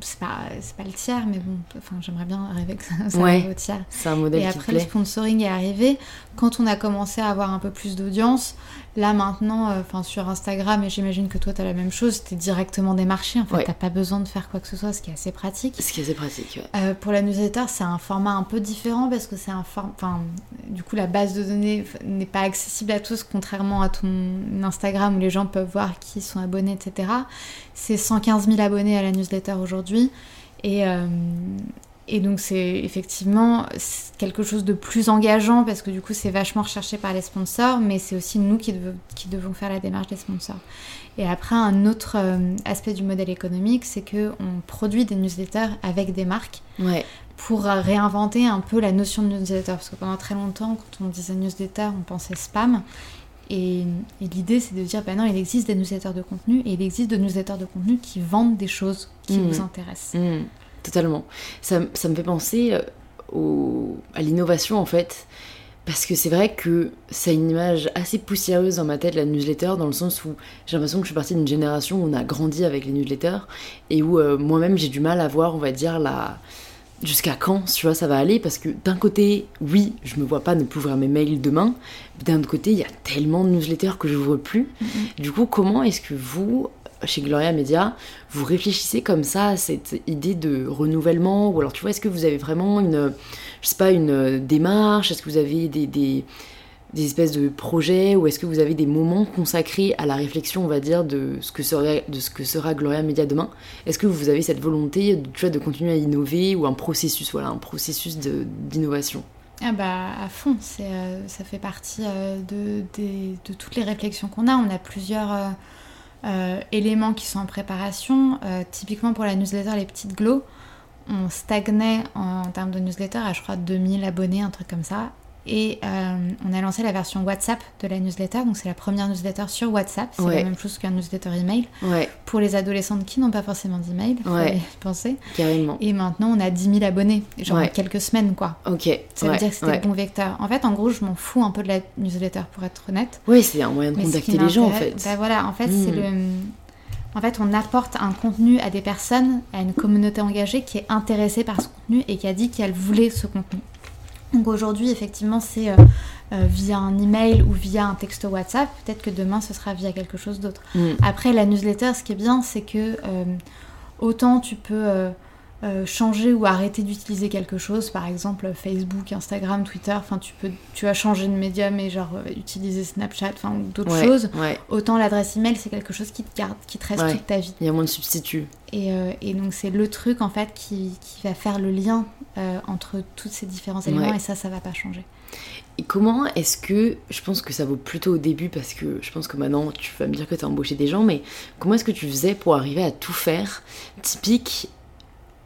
c'est pas, c'est pas le tiers, mais bon, enfin, j'aimerais bien rêver que ça, ça Ouais. arrive au tiers. C'est un modèle Et qui après, le sponsoring est arrivé. Quand on a commencé à avoir un peu plus d'audience, là maintenant, euh, enfin sur Instagram, et j'imagine que toi, tu as la même chose, tu es directement démarché. En fait, Ouais. t'as pas besoin de faire quoi que ce soit, ce qui est assez pratique. Ce qui est assez pratique, ouais. Euh, pour la newsletter, c'est un format un peu différent parce que c'est un format. Enfin, du coup, la base de données n'est pas accessible à tous, contrairement à ton Instagram où les gens peuvent voir qui sont abonnés, etc. C'est 115 000 abonnés à la newsletter aujourd'hui. Et, euh, et donc, c'est effectivement quelque chose de plus engageant parce que du coup, c'est vachement recherché par les sponsors, mais c'est aussi nous qui, devons- qui devons faire la démarche des sponsors. Et après, un autre euh, aspect du modèle économique, c'est que on produit des newsletters avec des marques Ouais, pour euh, réinventer un peu la notion de newsletter. Parce que pendant très longtemps, quand on disait newsletter, on pensait spam. Et, et l'idée, c'est de dire, bah non, il existe des newsletters de contenu et il existe de newsletters de contenu qui vendent des choses qui Mhm. vous intéressent. Mm, totalement. Ça, ça me fait penser euh, au- à l'innovation en fait. Parce que c'est vrai que c'est une image assez poussiéreuse dans ma tête, la newsletter, dans le sens où j'ai l'impression que je suis partie d'une génération où on a grandi avec les newsletters et où euh, moi-même j'ai du mal à voir, on va dire, la... jusqu'à quand tu vois, ça va aller. Parce que d'un côté, oui, je me vois pas ne plus ouvrir mes mails demain. D'un autre côté, il y a tellement de newsletters que je vois plus. Du coup, comment est-ce que vous, chez Gloria Media, vous réfléchissez comme ça à cette idée de renouvellement Ou alors, tu vois, est-ce que vous avez vraiment une, je sais pas, une démarche? Est-ce que vous avez des, des, espèces de projets Ou est-ce que vous avez des moments consacrés à la réflexion, on va dire, de ce que sera, de ce que sera Gloria Media demain? Est-ce que vous avez cette volonté de, tu vois, de continuer à innover ou un processus, voilà, un processus d'innovation? Ah bah à fond, euh, ça fait partie euh, de, de toutes les réflexions qu'on a. On a plusieurs euh, éléments qui sont en préparation. Euh, typiquement pour la newsletter Les Petites Glows, on stagnait en, termes de newsletter à je crois 2000 abonnés, un truc comme ça. Et euh, on a lancé la version WhatsApp de la newsletter, donc c'est la première newsletter sur WhatsApp, c'est Ouais. la même chose qu'un newsletter email Ouais, pour les adolescentes qui n'ont pas forcément d'email, il Ouais. penser. carrément. Et maintenant on a 10 000 abonnés, genre Ouais. quelques semaines quoi. Ok. Ça veut dire que c'était le bon vecteur. En fait, en gros, je m'en fous un peu de la newsletter pour être honnête. Ouais, c'est un moyen de Mais contacter les gens en fait. Bah voilà, en fait, c'est le. En fait, on apporte un contenu à des personnes, à une communauté engagée qui est intéressée par ce contenu et qui a dit qu'elle voulait ce contenu. Donc aujourd'hui, effectivement, c'est euh, euh, via un email ou via un texto WhatsApp. Peut-être que demain, ce sera via quelque chose d'autre. Mm. Après, la newsletter, ce qui est bien, c'est que euh, autant tu peux euh, changer ou arrêter d'utiliser quelque chose, par exemple Facebook, Instagram, Twitter, enfin tu peux, tu vas changer de média, mais genre euh, utiliser Snapchat, enfin d'autres Ouais, choses. Ouais, Autant l'adresse email, c'est quelque chose qui te garde, qui te reste Ouais. toute ta vie. il y a moins de substituts. Et, euh, et donc c'est le truc en fait qui, qui va faire le lien entre tous ces différents éléments et ça, ça va pas changer. Et comment est-ce que, je pense que ça vaut plutôt au début parce que je pense que maintenant tu vas me dire que tu as embauché des gens, mais comment est-ce que tu faisais pour arriver à tout faire Typique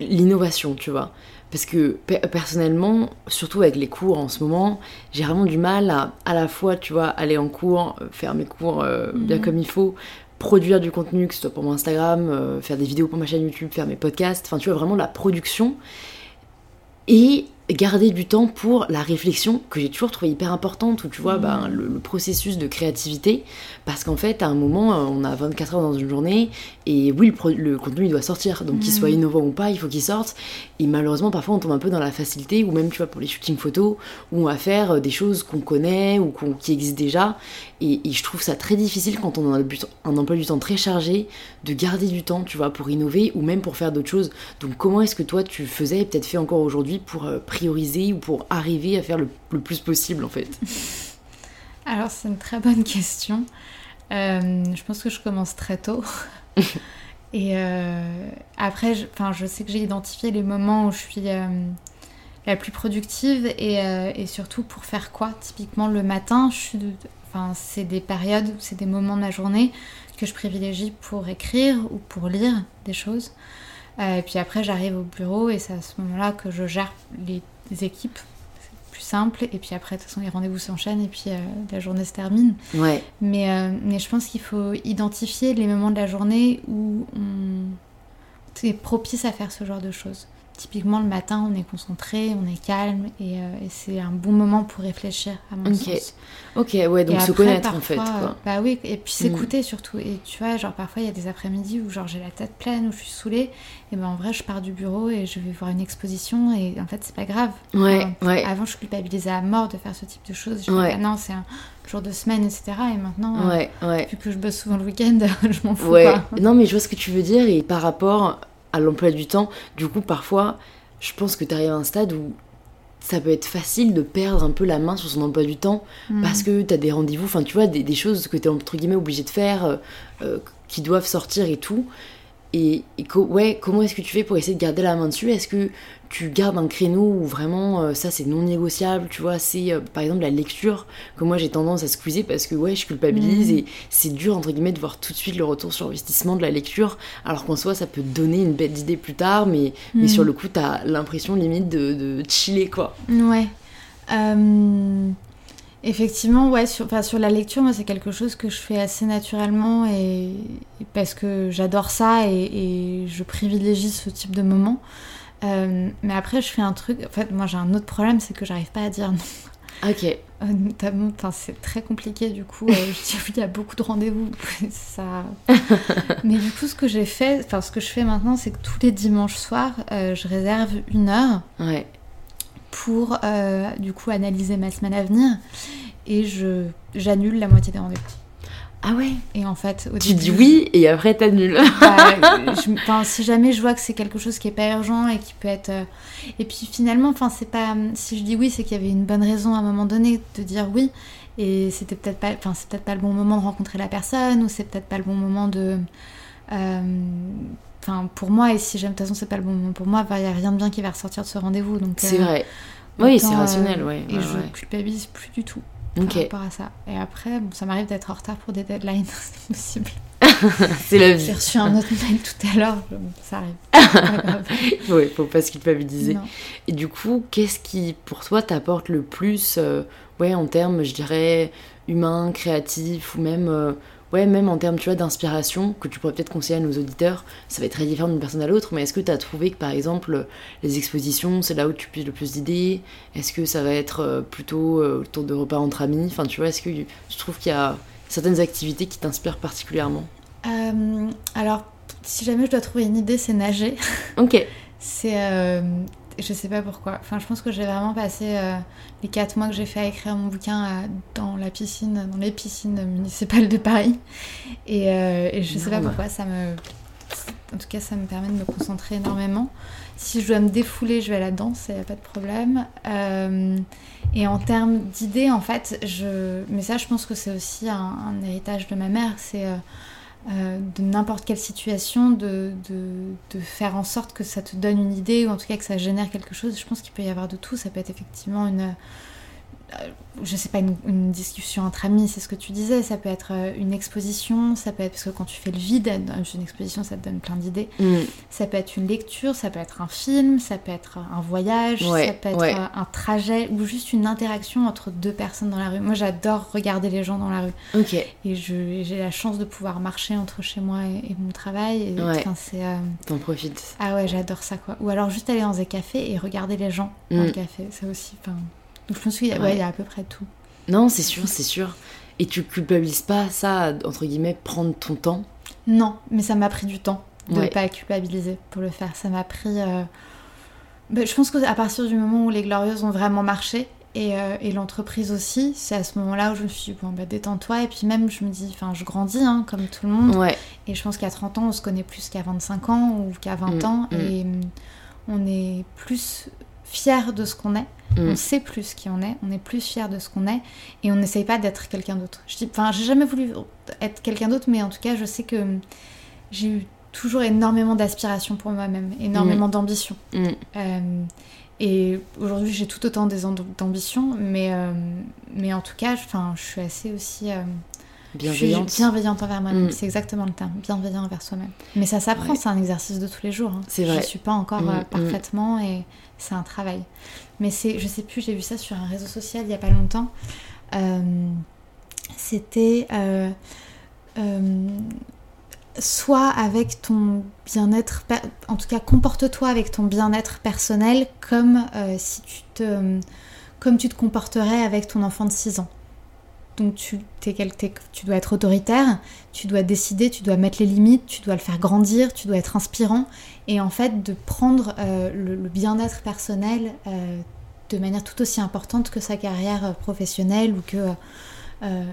l'innovation, tu vois parce que pe- personnellement, surtout avec les cours en ce moment, j'ai vraiment du mal à à la fois, tu vois, aller en cours, euh, faire mes cours euh, bien Mhm. comme il faut, produire du contenu, que ce soit pour mon Instagram, euh, faire des vidéos pour ma chaîne YouTube, faire mes podcasts, enfin tu vois, vraiment la production et garder du temps pour la réflexion que j'ai toujours trouvé hyper importante, où tu vois ben, le, le processus de créativité, parce qu'en fait à un moment euh, on a 24 heures dans une journée, et oui le, contenu il doit sortir, donc qu'il soit innovant ou pas, il faut qu'il sorte, et malheureusement parfois on tombe un peu dans la facilité, ou même tu vois pour les shootings photos, où on va faire euh, des choses qu'on connaît ou qu'on- qui existent déjà, et, et je trouve ça très difficile quand on a un, emploi du temps très chargé, de garder du temps, tu vois, pour innover, ou même pour faire d'autres choses. Donc comment est-ce que toi tu faisais, et peut-être fait encore aujourd'hui, pour euh, prioriser ou pour arriver à faire le, le plus possible en fait Alors c'est une très bonne question. Euh, je pense que je commence très tôt. Et euh, après, je, enfin, je sais que j'ai identifié les moments où je suis euh, la plus productive et, et surtout pour faire quoi? Typiquement le matin, je suis de- enfin, c'est des périodes, c'est des moments de ma journée que je privilégie pour écrire ou pour lire des choses. Et puis après, j'arrive au bureau et c'est à ce moment-là que je gère les, les équipes. C'est plus simple. Et puis après, de toute façon, les rendez-vous s'enchaînent et puis euh, la journée se termine. Ouais, Mais, euh, mais je pense qu'il faut identifier les moments de la journée où on est propice à faire ce genre de choses. Typiquement le matin, on est concentré, on est calme et, euh, et c'est un bon moment pour réfléchir, à mon Ok. sens. Ok, ouais, donc Et se après, connaître en fait. Quoi. Bah oui, et puis Mm. s'écouter surtout. Et tu vois, genre parfois il y a des après-midi où genre j'ai la tête pleine, où je suis saoulée, et ben en vrai je pars du bureau et je vais voir une exposition et en fait c'est pas grave. Ouais, Enfin, ouais. Avant je culpabilisais à mort de faire ce type de choses. Je Ouais. disais, ah non, c'est un jour de semaine, etc. Et maintenant, euh, Ouais, ouais. vu que je bosse souvent le week-end, je m'en fous Ouais, pas. non mais je vois ce que tu veux dire et par rapport à l'emploi du temps, du coup parfois je pense que tu arrives à un stade où ça peut être facile de perdre un peu la main sur son emploi du temps Mm. parce que tu as des rendez-vous, enfin tu vois, des, des choses que tu es entre guillemets obligé de faire, euh, euh, qui doivent sortir et tout. Et, et co- ouais, comment est-ce que tu fais pour essayer de garder la main dessus? Est-ce que tu gardes un créneau où vraiment euh, ça c'est non négociable Tu vois, c'est euh, par exemple la lecture que moi j'ai tendance à squeezer parce que ouais, je culpabilise Mhm. et c'est dur entre guillemets de voir tout de suite le retour sur investissement de la lecture, alors qu'en soi ça peut donner une bête d'idée plus tard, mais, mais sur le coup t'as l'impression limite de, de chiller quoi. Ouais. Euh, effectivement, ouais, sur, enfin, sur la lecture, moi, c'est quelque chose que je fais assez naturellement et, et parce que j'adore ça et, et je privilégie ce type de moment. Euh, mais après, je fais un truc. En fait, moi, j'ai un autre problème, c'est que j'arrive pas à dire non. Ok, Euh, notamment, c'est très compliqué du coup. euh, je dis oui, il y a beaucoup de rendez-vous. ça... Mais du coup, ce que j'ai fait, enfin, ce que je fais maintenant, c'est que tous les dimanches soirs, euh, je réserve une heure ouais. Pour euh, du coup analyser ma semaine à venir et je j'annule la moitié des rendez-vous. Ah ouais? Et en fait, au Tu début, dis oui et après t'annules. bah, si jamais je vois que c'est quelque chose qui est pas urgent et qui peut être euh, et puis finalement enfin c'est pas si je dis oui c'est qu'il y avait une bonne raison à un moment donné de dire oui et c'était peut-être pas enfin c'est peut-être pas le bon moment de rencontrer la personne ou c'est peut-être pas le bon moment de euh, Enfin, pour moi, et si jamais de toute façon c'est pas le bon moment pour moi, il n'y a rien de bien qui va ressortir de ce rendez-vous. Donc, C'est euh, vrai. Oui, c'est euh, rationnel, ouais. Et ouais, je ouais. culpabilise plus du tout par rapport à ça. Et après, bon, ça m'arrive d'être en retard pour des deadlines, c'est possible. c'est la J'ai vie. reçu un autre mail tout à l'heure, ça arrive. Ouais, faut pas se culpabiliser. Non. Et du coup, qu'est-ce qui, pour toi, t'apporte le plus, euh, ouais, en termes, je dirais, humains, créatifs, ou même, euh, ouais, même en termes, tu vois, d'inspiration, que tu pourrais peut-être conseiller à nos auditeurs Ça va être très différent d'une personne à l'autre, mais est-ce que t'as trouvé que, par exemple, les expositions, c'est là où tu puisses le plus d'idées? Est-ce que ça va être euh, plutôt euh, autour de repas entre amis? Enfin, tu vois, est-ce que tu trouves qu'il y a certaines activités qui t'inspirent particulièrement? Euh, alors, si jamais je dois trouver une idée, c'est nager. Ok. C'est. euh, je sais pas pourquoi. Enfin, je pense que j'ai vraiment passé euh, les 4 mois que j'ai fait à écrire mon bouquin à- dans la piscine, dans les piscines municipales de Paris. Et, euh, et je sais pas pourquoi, ça me. En tout cas, ça me permet de me concentrer énormément. Si je dois me défouler, je vais à la danse, il n'y a pas de problème. Euh, et en termes d'idées, en fait, je. Mais ça, je pense que c'est aussi un, un héritage de ma mère. C'est. Euh, de n'importe quelle situation, de, de, de faire en sorte que ça te donne une idée, ou en tout cas que ça génère quelque chose. Je pense qu'il peut y avoir de tout. Ça peut être effectivement une, je sais pas, une, une discussion entre amis, c'est ce que tu disais. Ça peut être euh, une exposition, ça peut être, parce que quand tu fais le vide, une exposition, ça te donne plein d'idées. Mm. Ça peut être une lecture, ça peut être un film, ça peut être un voyage, Ouais, ça peut être ouais. euh, un trajet, ou juste une interaction entre deux personnes dans la rue. Moi, j'adore regarder les gens dans la rue. Ok. Et j'ai la chance de pouvoir marcher entre chez moi et, et mon travail. Et, Ouais. c'est, euh, T'en profites. Ah ouais, j'adore ça quoi. Ou alors juste aller dans un café et regarder les gens dans Mm. le café. Ça aussi. Donc je pense qu'il y, a- Ouais. ouais, il y a à peu près tout. Non, c'est sûr, c'est sûr. Et tu culpabilises pas ça, entre guillemets, prendre ton temps Non, mais ça m'a pris du temps de ne Ouais. pas culpabiliser pour le faire. Ça m'a pris. euh, ben, je pense qu'à partir du moment où les Glorieuses ont vraiment marché, et, euh, et l'entreprise aussi, c'est à ce moment-là où je me suis dit, bon, bah, détends-toi. Et puis même, je me dis, enfin, je grandis, hein, comme tout le monde. Ouais, Et je pense qu'à 30 ans, on se connaît plus qu'à 25 ans ou qu'à 20 Mm, ans. mm. Et hum, on est plus fier de ce qu'on est. Mm. On sait plus qui on est. On est plus fier de ce qu'on est. Et on n'essaye pas d'être quelqu'un d'autre. Je dis, enfin, j'ai jamais voulu être quelqu'un d'autre, mais en tout cas, je sais que j'ai eu toujours énormément d'aspiration pour moi-même, énormément d'ambition. Mm. Euh, et aujourd'hui, j'ai tout autant des amb- d'ambition, mais, euh, mais en tout cas, je- je suis assez aussi. euh, bienveillante. je suis bienveillante envers moi-même, Mm. c'est exactement le terme, bienveillant envers soi-même. Mais ça s'apprend, Ouais. c'est un exercice de tous les jours. hein. C'est Je vrai. suis pas encore Mm, euh, mm. parfaitement et c'est un travail. Mais c'est, je sais plus, j'ai vu ça sur un réseau social il y a pas longtemps. Euh, c'était euh, euh, soit avec ton bien-être, en tout cas comporte-toi avec ton bien-être personnel comme si tu te, comme tu te comporterais avec ton enfant de 6 ans. Donc tu, tu dois être autoritaire, tu dois décider, tu dois mettre les limites, tu dois le faire grandir, tu dois être inspirant et en fait de prendre euh, le, bien-être personnel euh, de manière tout aussi importante que sa carrière professionnelle ou que euh,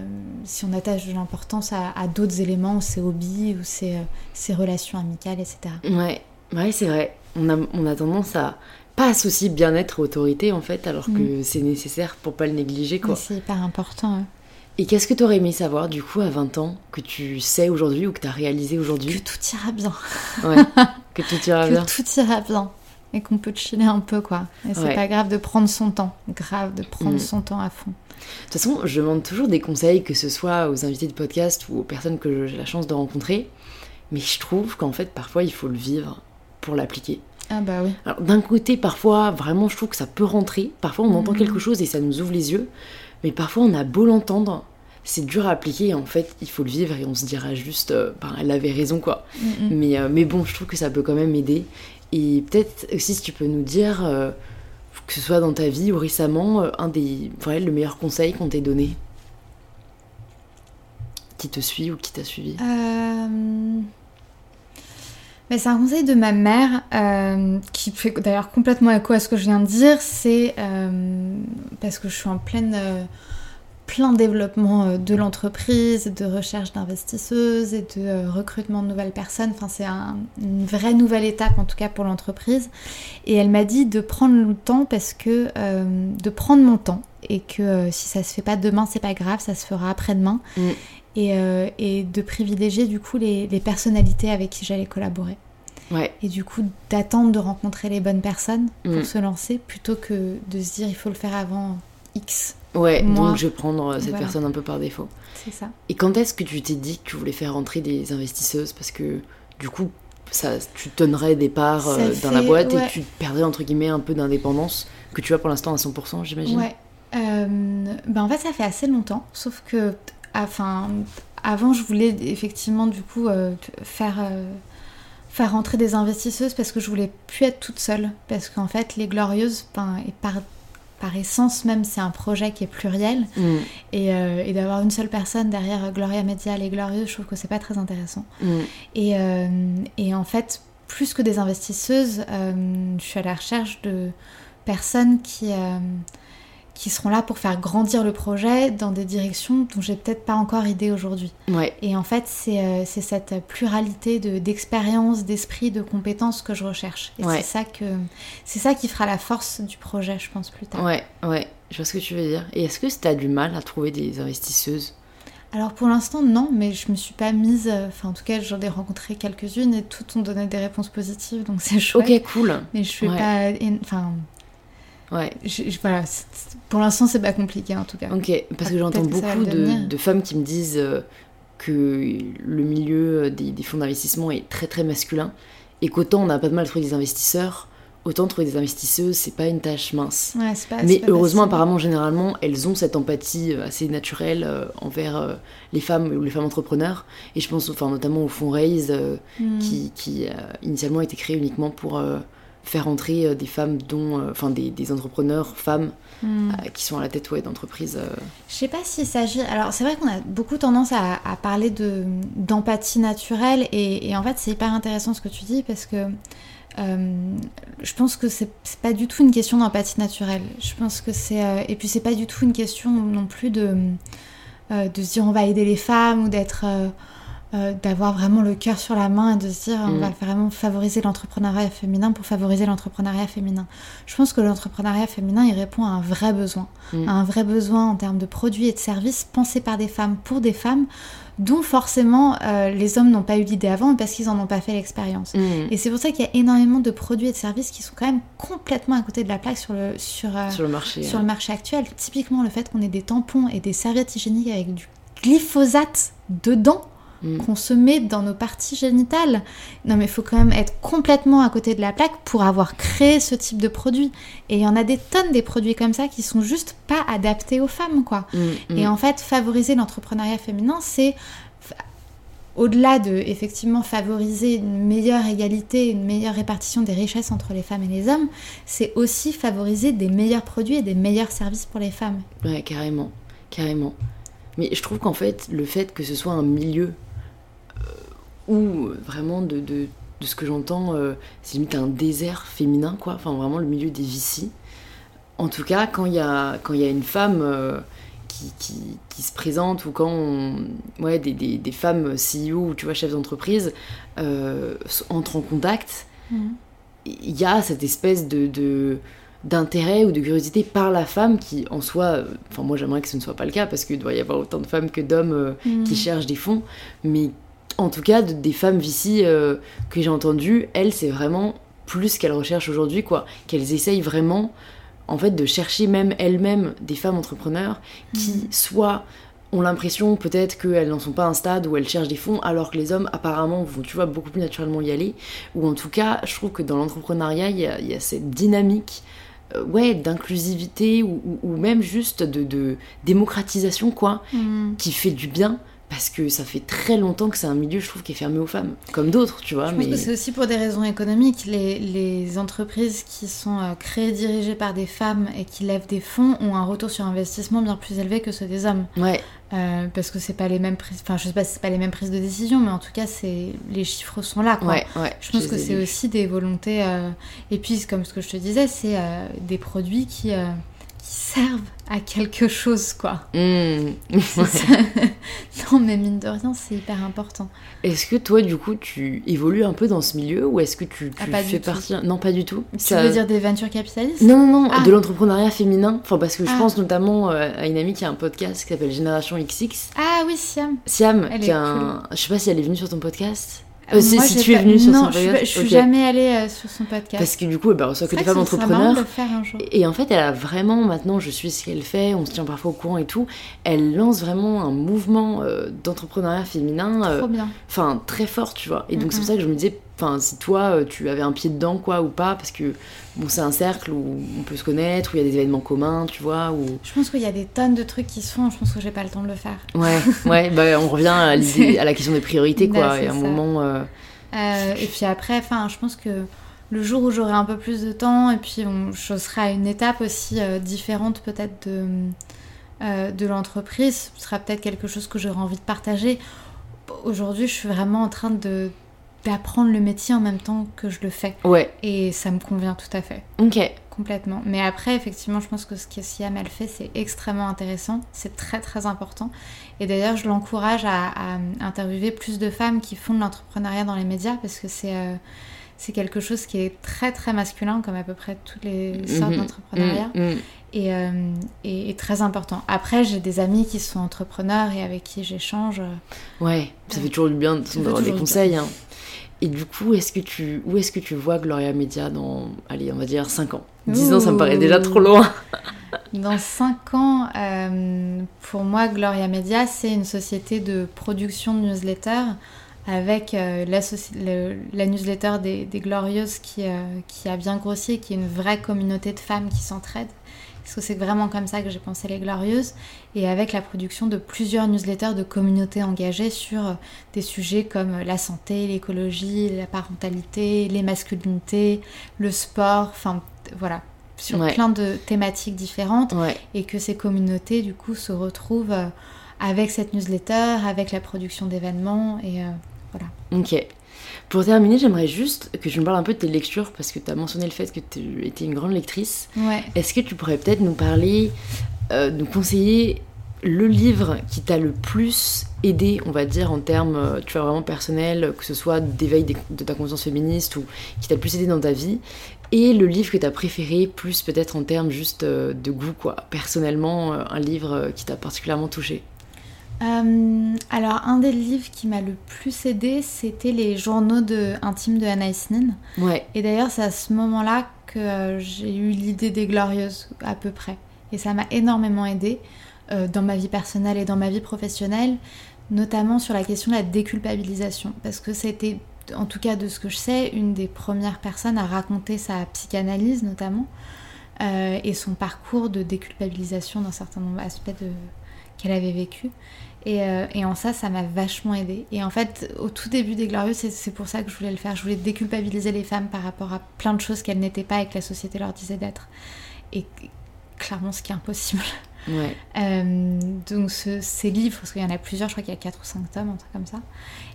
si on attache de l'importance à, d'autres éléments, ses hobbies ou ses, euh, ses relations amicales, etc. Ouais, ouais c'est vrai. On a, on a tendance à pas associer bien-être et autorité en fait, alors que mm. c'est nécessaire pour pas le négliger quoi. C'est hyper important. Hein. Et qu'est-ce que tu aurais aimé savoir du coup à 20 ans que tu sais aujourd'hui ou que tu as réalisé aujourd'hui Que tout ira bien. Ouais, que tout ira bien. Que tout ira bien. Et qu'on peut chiller un peu quoi. Et c'est pas grave de prendre son temps. Grave de prendre mm. son temps à fond. De toute façon, je demande toujours des conseils, que ce soit aux invités de podcast ou aux personnes que j'ai la chance de rencontrer. Mais je trouve qu'en fait, parfois, il faut le vivre pour l'appliquer. Ah bah oui. Alors d'un côté, parfois, vraiment, je trouve que ça peut rentrer. Parfois, on entend mhm. quelque chose et ça nous ouvre les yeux. Mais parfois, on a beau l'entendre, c'est dur à appliquer. En fait, il faut le vivre et on se dira juste, euh, ben, elle avait raison, quoi. Mais, euh, mais bon, je trouve que ça peut quand même aider. Et peut-être aussi, si tu peux nous dire... Euh, que ce soit dans ta vie ou récemment, un des, voilà, le meilleur conseil qu'on t'ait donné Qui te suit ou qui t'a suivi euh... C'est un conseil de ma mère euh, qui fait d'ailleurs complètement écho à ce que je viens de dire. C'est euh, parce que je suis en pleine plein développement euh, de l'entreprise, de recherche d'investisseuses et de euh, recrutement de nouvelles personnes. Enfin, c'est une vraie nouvelle étape en tout cas pour l'entreprise. Et elle m'a dit de prendre le temps parce que euh, de prendre mon temps et que si ça se fait pas demain, c'est pas grave, ça se fera après-demain. Mm. Et, de privilégier du coup les, personnalités avec qui j'allais collaborer. Ouais. Et du coup, d'attendre de rencontrer les bonnes personnes pour mm. se lancer plutôt que de se dire il faut le faire avant X. Ouais, donc je vais prendre euh, cette personne un peu par défaut. C'est ça. Et quand est-ce que tu t'es dit que tu voulais faire rentrer des investisseuses? Parce que du coup, ça, tu donnerais des parts euh, dans la boîte et tu perdrais entre guillemets un peu d'indépendance que tu as pour l'instant à 100%, j'imagine. Ouais. Euh, ben en fait, ça fait assez longtemps, sauf que enfin, avant, je voulais effectivement du coup faire faire rentrer des investisseuses parce que je voulais plus être toute seule parce qu'en fait les glorieuses ben, et par par essence même, c'est un projet qui est pluriel. Mm. Euh, et, d'avoir une seule personne derrière Gloria Media, les Glorieux, je trouve que c'est pas très intéressant. Mm. Euh, et, en fait, plus que des investisseuses, euh, je suis à la recherche de personnes qui qui seront là pour faire grandir le projet dans des directions dont j'ai peut-être pas encore idée aujourd'hui. Ouais. Et en fait, c'est euh, cette pluralité d'expériences, d'esprit, de compétences que je recherche. Et c'est ça que c'est ça qui fera la force du projet, je pense plus tard. Ouais, ouais, je vois ce que tu veux dire. Et est-ce que tu as du mal à trouver des investisseuses? Alors pour l'instant non, mais je me suis pas mise, euh, enfin en tout cas j'en ai rencontré quelques-unes et toutes ont donné des réponses positives, donc c'est chouette. Ok cool. Mais je suis pas, enfin Ouais. voilà, pour l'instant, c'est pas compliqué en tout cas. Ok, parce que j'entends beaucoup de, femmes qui me disent euh, que le milieu des, fonds d'investissement est très très masculin et qu'autant on a pas de mal à trouver des investisseurs, autant trouver des investisseuses, c'est pas une tâche mince. Ouais, pas, Mais heureusement, apparemment, généralement, elles ont cette empathie euh, assez naturelle euh, envers les femmes ou les femmes entrepreneurs. Et je pense enfin, notamment au fonds Raise hmm. qui, qui initialement a été créé uniquement pour faire entrer euh, des femmes dont euh, enfin des, des, entrepreneurs femmes hmm. euh, qui sont à la tête ouais, d'entreprises je sais pas s'il s'agit alors c'est vrai qu'on a beaucoup tendance à, parler de d'empathie naturelle et, en fait c'est hyper intéressant ce que tu dis parce que je pense que c'est pas du tout une question d'empathie naturelle je pense que c'est et puis c'est pas du tout une question non plus de de se dire on va aider les femmes ou d'être euh, d'avoir vraiment le cœur sur la main et de se dire on mm. va vraiment favoriser l'entrepreneuriat féminin pour favoriser l'entrepreneuriat féminin. Je pense que l'entrepreneuriat féminin il répond à un vrai besoin, mm. à un vrai besoin en termes de produits et de services pensés par des femmes pour des femmes dont forcément euh, les hommes n'ont pas eu l'idée avant parce qu'ils n'en ont pas fait l'expérience. Mm. Et c'est pour ça qu'il y a énormément de produits et de services qui sont quand même complètement à côté de la plaque sur le, sur, euh, sur le, marché, sur le marché actuel. Typiquement le fait qu'on ait des tampons et des serviettes hygiéniques avec du glyphosate dedans Mm. qu'on se met dans nos parties génitales. Non mais il faut quand même être complètement à côté de la plaque pour avoir créé ce type de produit. Et il y en a des tonnes des produits comme ça qui sont juste pas adaptés aux femmes quoi. Mm, mm. Et en fait, favoriser l'entrepreneuriat féminin, c'est au-delà de effectivement favoriser une meilleure égalité, une meilleure répartition des richesses entre les femmes et les hommes, c'est aussi favoriser des meilleurs produits et des meilleurs services pour les femmes. Ouais, carrément, carrément. Mais je trouve qu'en fait, le fait que ce soit un milieu euh, où vraiment de, de, de ce que j'entends, euh, c'est limite un désert féminin, quoi. Enfin, vraiment le milieu des vicis. En tout cas, quand il y a, quand y a une femme euh, qui, qui, qui se présente ou quand on- ouais, des, des, des femmes CEO ou tu vois, chefs d'entreprise euh, entrent en contact, il y a cette espèce de, de- d'intérêt ou de curiosité par la femme qui en soi euh, enfin moi j'aimerais que ce ne soit pas le cas parce qu'il doit y avoir autant de femmes que d'hommes euh, Mm. qui cherchent des fonds mais en tout cas de- des femmes ici euh, que j'ai entendues elles c'est vraiment plus qu'elles recherchent aujourd'hui quoi qu'elles essayent vraiment en fait de chercher même elles-mêmes des femmes entrepreneurs qui Mm. soit ont l'impression peut-être qu'elles n'en sont pas à un stade où elles cherchent des fonds, alors que les hommes apparemment vont, tu vois, beaucoup plus naturellement y aller. Ou en tout cas, je trouve que dans l'entrepreneuriat, il y a, il y a cette dynamique, euh, ouais, d'inclusivité ou, ou- ou même juste de, de démocratisation, quoi, Mm. qui fait du bien. Parce que ça fait très longtemps que c'est un milieu, je trouve, qui est fermé aux femmes. Comme d'autres, tu vois. Je pense que c'est aussi pour des raisons économiques. Les, les entreprises qui sont euh, créées, dirigées par des femmes et qui lèvent des fonds ont un retour sur investissement bien plus élevé que ceux des hommes. Ouais, Euh, parce que c'est pas les mêmes prises. Enfin, je sais pas si c'est pas les mêmes prises de décision, mais en tout cas, c'est les chiffres sont là. Quoi. ouais, ouais. Je pense que c'est aussi des volontés. euh, Et puis, comme ce que je te disais, c'est euh, des produits qui, qui servent à quelque chose, quoi. Mmh. Ça. non, mais mine de rien, c'est hyper important. Est-ce que toi, du coup, tu évolues un peu dans ce milieu ou est-ce que tu, Ah, pas fais tout. partie Non, pas du tout. Tu Ça- veux dire des ventures capitalistes Non, non, non, Ah. de l'entrepreneuriat féminin. Enfin, parce que je Ah. pense notamment euh, à une amie qui a un podcast qui s'appelle Génération XX. Ah oui, Siam. Siam, Elle qui est a un... Je sais pas si elle est venue sur ton podcast. Euh, si moi, si j'ai tu es pas- venue sur non, son je suis, podcast. je suis ok. jamais allée euh, sur son podcast. Parce que du coup, elle reçoit que C'est des vrai femmes que serait marrant entrepreneurs. de le faire un jour. Et en fait, elle a vraiment, maintenant, je suis ce qu'elle fait, on se tient parfois au courant et tout. Elle lance vraiment un mouvement euh, d'entrepreneuriat féminin, Trop bien. enfin, très fort, tu vois. Et donc, c'est pour ça que je me disais, enfin, si toi, euh, tu avais un pied dedans, quoi, ou pas, parce que, bon, c'est un cercle où on peut se connaître, où il y a des événements communs, tu vois, où... Je pense qu'il y a des tonnes de trucs qui se font, je pense que j'ai pas le temps de le faire. Ouais, ouais, bah, on revient à, à la question des priorités, quoi. Et à un ça. moment... euh, Euh, et puis après, enfin, je pense que le jour où j'aurai un peu plus de temps, et puis on, je serai à une étape aussi euh, différente peut-être de, de l'entreprise, ce sera peut-être quelque chose que j'aurai envie de partager. Aujourd'hui, je suis vraiment en train de d'apprendre le métier en même temps que je le fais. Ouais, Et ça me convient tout à fait. ok. Complètement. Mais après, effectivement, je pense que ce que elle fait, c'est extrêmement intéressant. C'est très très important. Et d'ailleurs, je l'encourage à, à interviewer plus de femmes qui font de l'entrepreneuriat dans les médias parce que c'est euh, c'est quelque chose qui est très très masculin, comme à peu près toutes les sortes Mhm. d'entrepreneuriat, Mm, mm. et, euh, et, et très important. Après, j'ai des amis qui sont entrepreneurs et avec qui j'échange. Ouais, ça fait toujours du bien d'avoir des conseils. hein. Et du coup, est-ce que tu, où est-ce que tu vois Gloria Media dans, allez, on va dire 5 ans? 10 ans, ça me paraît déjà trop loin. Dans 5 ans, euh, pour moi, Gloria Media, c'est une société de production de newsletters avec euh, la, soci- le- la newsletter des, des Glorieuses qui, euh, qui a bien grossi et qui est une vraie communauté de femmes qui s'entraident. Parce que c'est vraiment comme ça que j'ai pensé les Glorieuses. Et avec la production de plusieurs newsletters de communautés engagées sur euh, des sujets comme euh, la santé, l'écologie, la parentalité, les masculinités, le sport, enfin voilà, sur Ouais. plein de thématiques différentes Ouais, et que ces communautés du coup se retrouvent euh, avec cette newsletter, avec la production d'événements et euh, voilà. ok. Pour terminer, j'aimerais juste que tu me parles un peu de tes lectures, parce que tu as mentionné le fait que tu étais une grande lectrice. Ouais. Est-ce que tu pourrais peut-être nous parler, euh, nous conseiller le livre qui t'a le plus aidé, on va dire, en termes, euh, tu vois, vraiment personnels, que ce soit d'éveil de ta conscience féministe ou qui t'a le plus aidé dans ta vie, et le livre que t'as préféré, plus peut-être en termes juste euh, de goût, quoi. Personnellement, un livre qui t'a particulièrement touché? Euh, alors un des livres qui m'a le plus aidé, c'était les journaux de, intimes de Anaïs Nin. Ouais, Et d'ailleurs, c'est à ce moment-là que euh, j'ai eu l'idée des Glorieuses, à peu près. Et ça m'a énormément aidé dans ma vie personnelle et dans ma vie professionnelle, notamment sur la question de la déculpabilisation. Parce que c'était, en tout cas de ce que je sais, une des premières personnes à raconter sa psychanalyse, notamment, euh, et son parcours de déculpabilisation d'un certain nombre d'aspects de qu'elle avait vécu. Et, euh, et, en ça, ça m'a vachement aidée. Et en fait, au tout début des Glorieuses, c'est pour ça que je voulais le faire. Je voulais déculpabiliser les femmes par rapport à plein de choses qu'elles n'étaient pas et que la société leur disait d'être. Et clairement, ce qui est impossible. Ouais. Euh, donc ce, ces livres, parce qu'il y en a plusieurs, je crois qu'il y a 4 ou 5 tomes, un truc comme ça.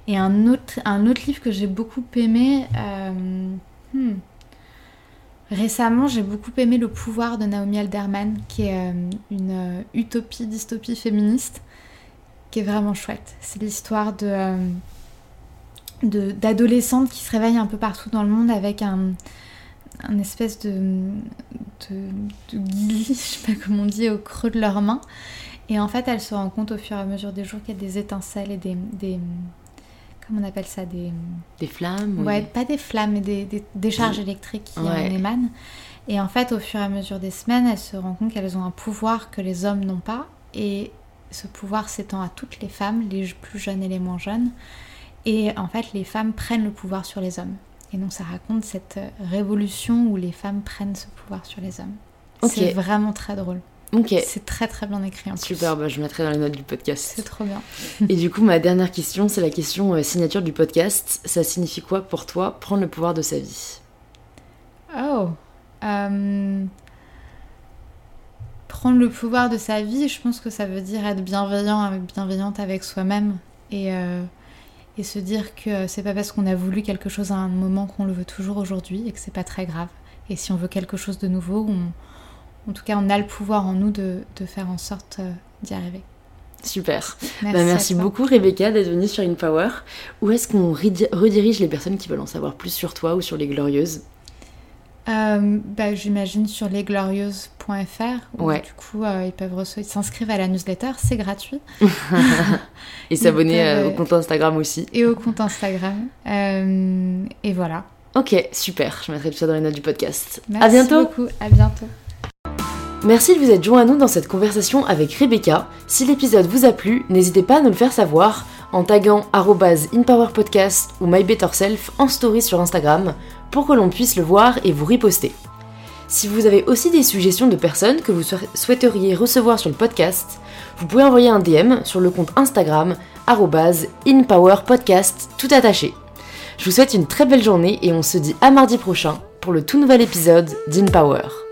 Et un autre, un autre livre que j'ai beaucoup aimé, euh, hmm. récemment j'ai beaucoup aimé Le pouvoir de Naomi Alderman, qui est euh, une utopie, dystopie féministe, qui est vraiment chouette. C'est l'histoire de d'adolescentes qui se réveillent un peu partout dans le monde avec un, un espèce de, de, de guillis, je sais pas comment on dit, au creux de leurs mains. Et en fait, elles se rendent compte au fur et à mesure des jours qu'il y a des étincelles et des, des comment on appelle ça des des flammes ouais pas des flammes mais des, des, des charges électriques qui Ouais. en émanent et en fait au fur et à mesure des semaines elles se rendent compte qu'elles ont un pouvoir que les hommes n'ont pas et ce pouvoir s'étend à toutes les femmes les plus jeunes et les moins jeunes et en fait les femmes prennent le pouvoir sur les hommes et donc ça raconte cette euh, révolution où les femmes prennent ce pouvoir sur les hommes c'est vraiment très drôle Ok. c'est très très bien écrit en plus Super, bah, je mettrai dans les notes du podcast. c'est trop bien Et du coup, ma dernière question, c'est la question euh, signature du podcast. Ça signifie quoi pour toi prendre le pouvoir de sa vie? Oh. Euh, Prendre le pouvoir de sa vie, je pense que ça veut dire être bienveillant, bienveillante avec soi-même et, euh, et se dire que c'est pas parce qu'on a voulu quelque chose à un moment qu'on le veut toujours aujourd'hui et que c'est pas très grave. Et si on veut quelque chose de nouveau, on- en tout cas, on a le pouvoir en nous de, de faire en sorte euh, d'y arriver. Super. Merci, Bah, merci toi. beaucoup Rebecca d'être venue sur InPower. Où est-ce qu'on redi- redirige les personnes qui veulent en savoir plus sur toi ou sur les Glorieuses? Euh, bah, J'imagine sur lesglorieuses.fr. Ouais. Du coup, euh, ils peuvent recevoir- s'inscrivent à la newsletter, c'est gratuit. Et s'abonner euh, au compte Instagram aussi. et au compte Instagram. Et voilà. Ok, super. Je mettrai tout ça dans les notes du podcast. Merci à bientôt beaucoup. À bientôt. Merci de vous être joint à nous dans cette conversation avec Rebecca. Si l'épisode vous a plu, n'hésitez pas à nous le faire savoir en taguant InPowerPodcast ou MyBetterSelf en story sur Instagram pour que l'on puisse le voir et vous riposter. Si vous avez aussi des suggestions de personnes que vous souhait- souhaiteriez recevoir sur le podcast, vous pouvez envoyer un DM sur le compte Instagram InPowerPodcast tout attaché. Je vous souhaite une très belle journée et on se dit à mardi prochain pour le tout nouvel épisode d'InPower.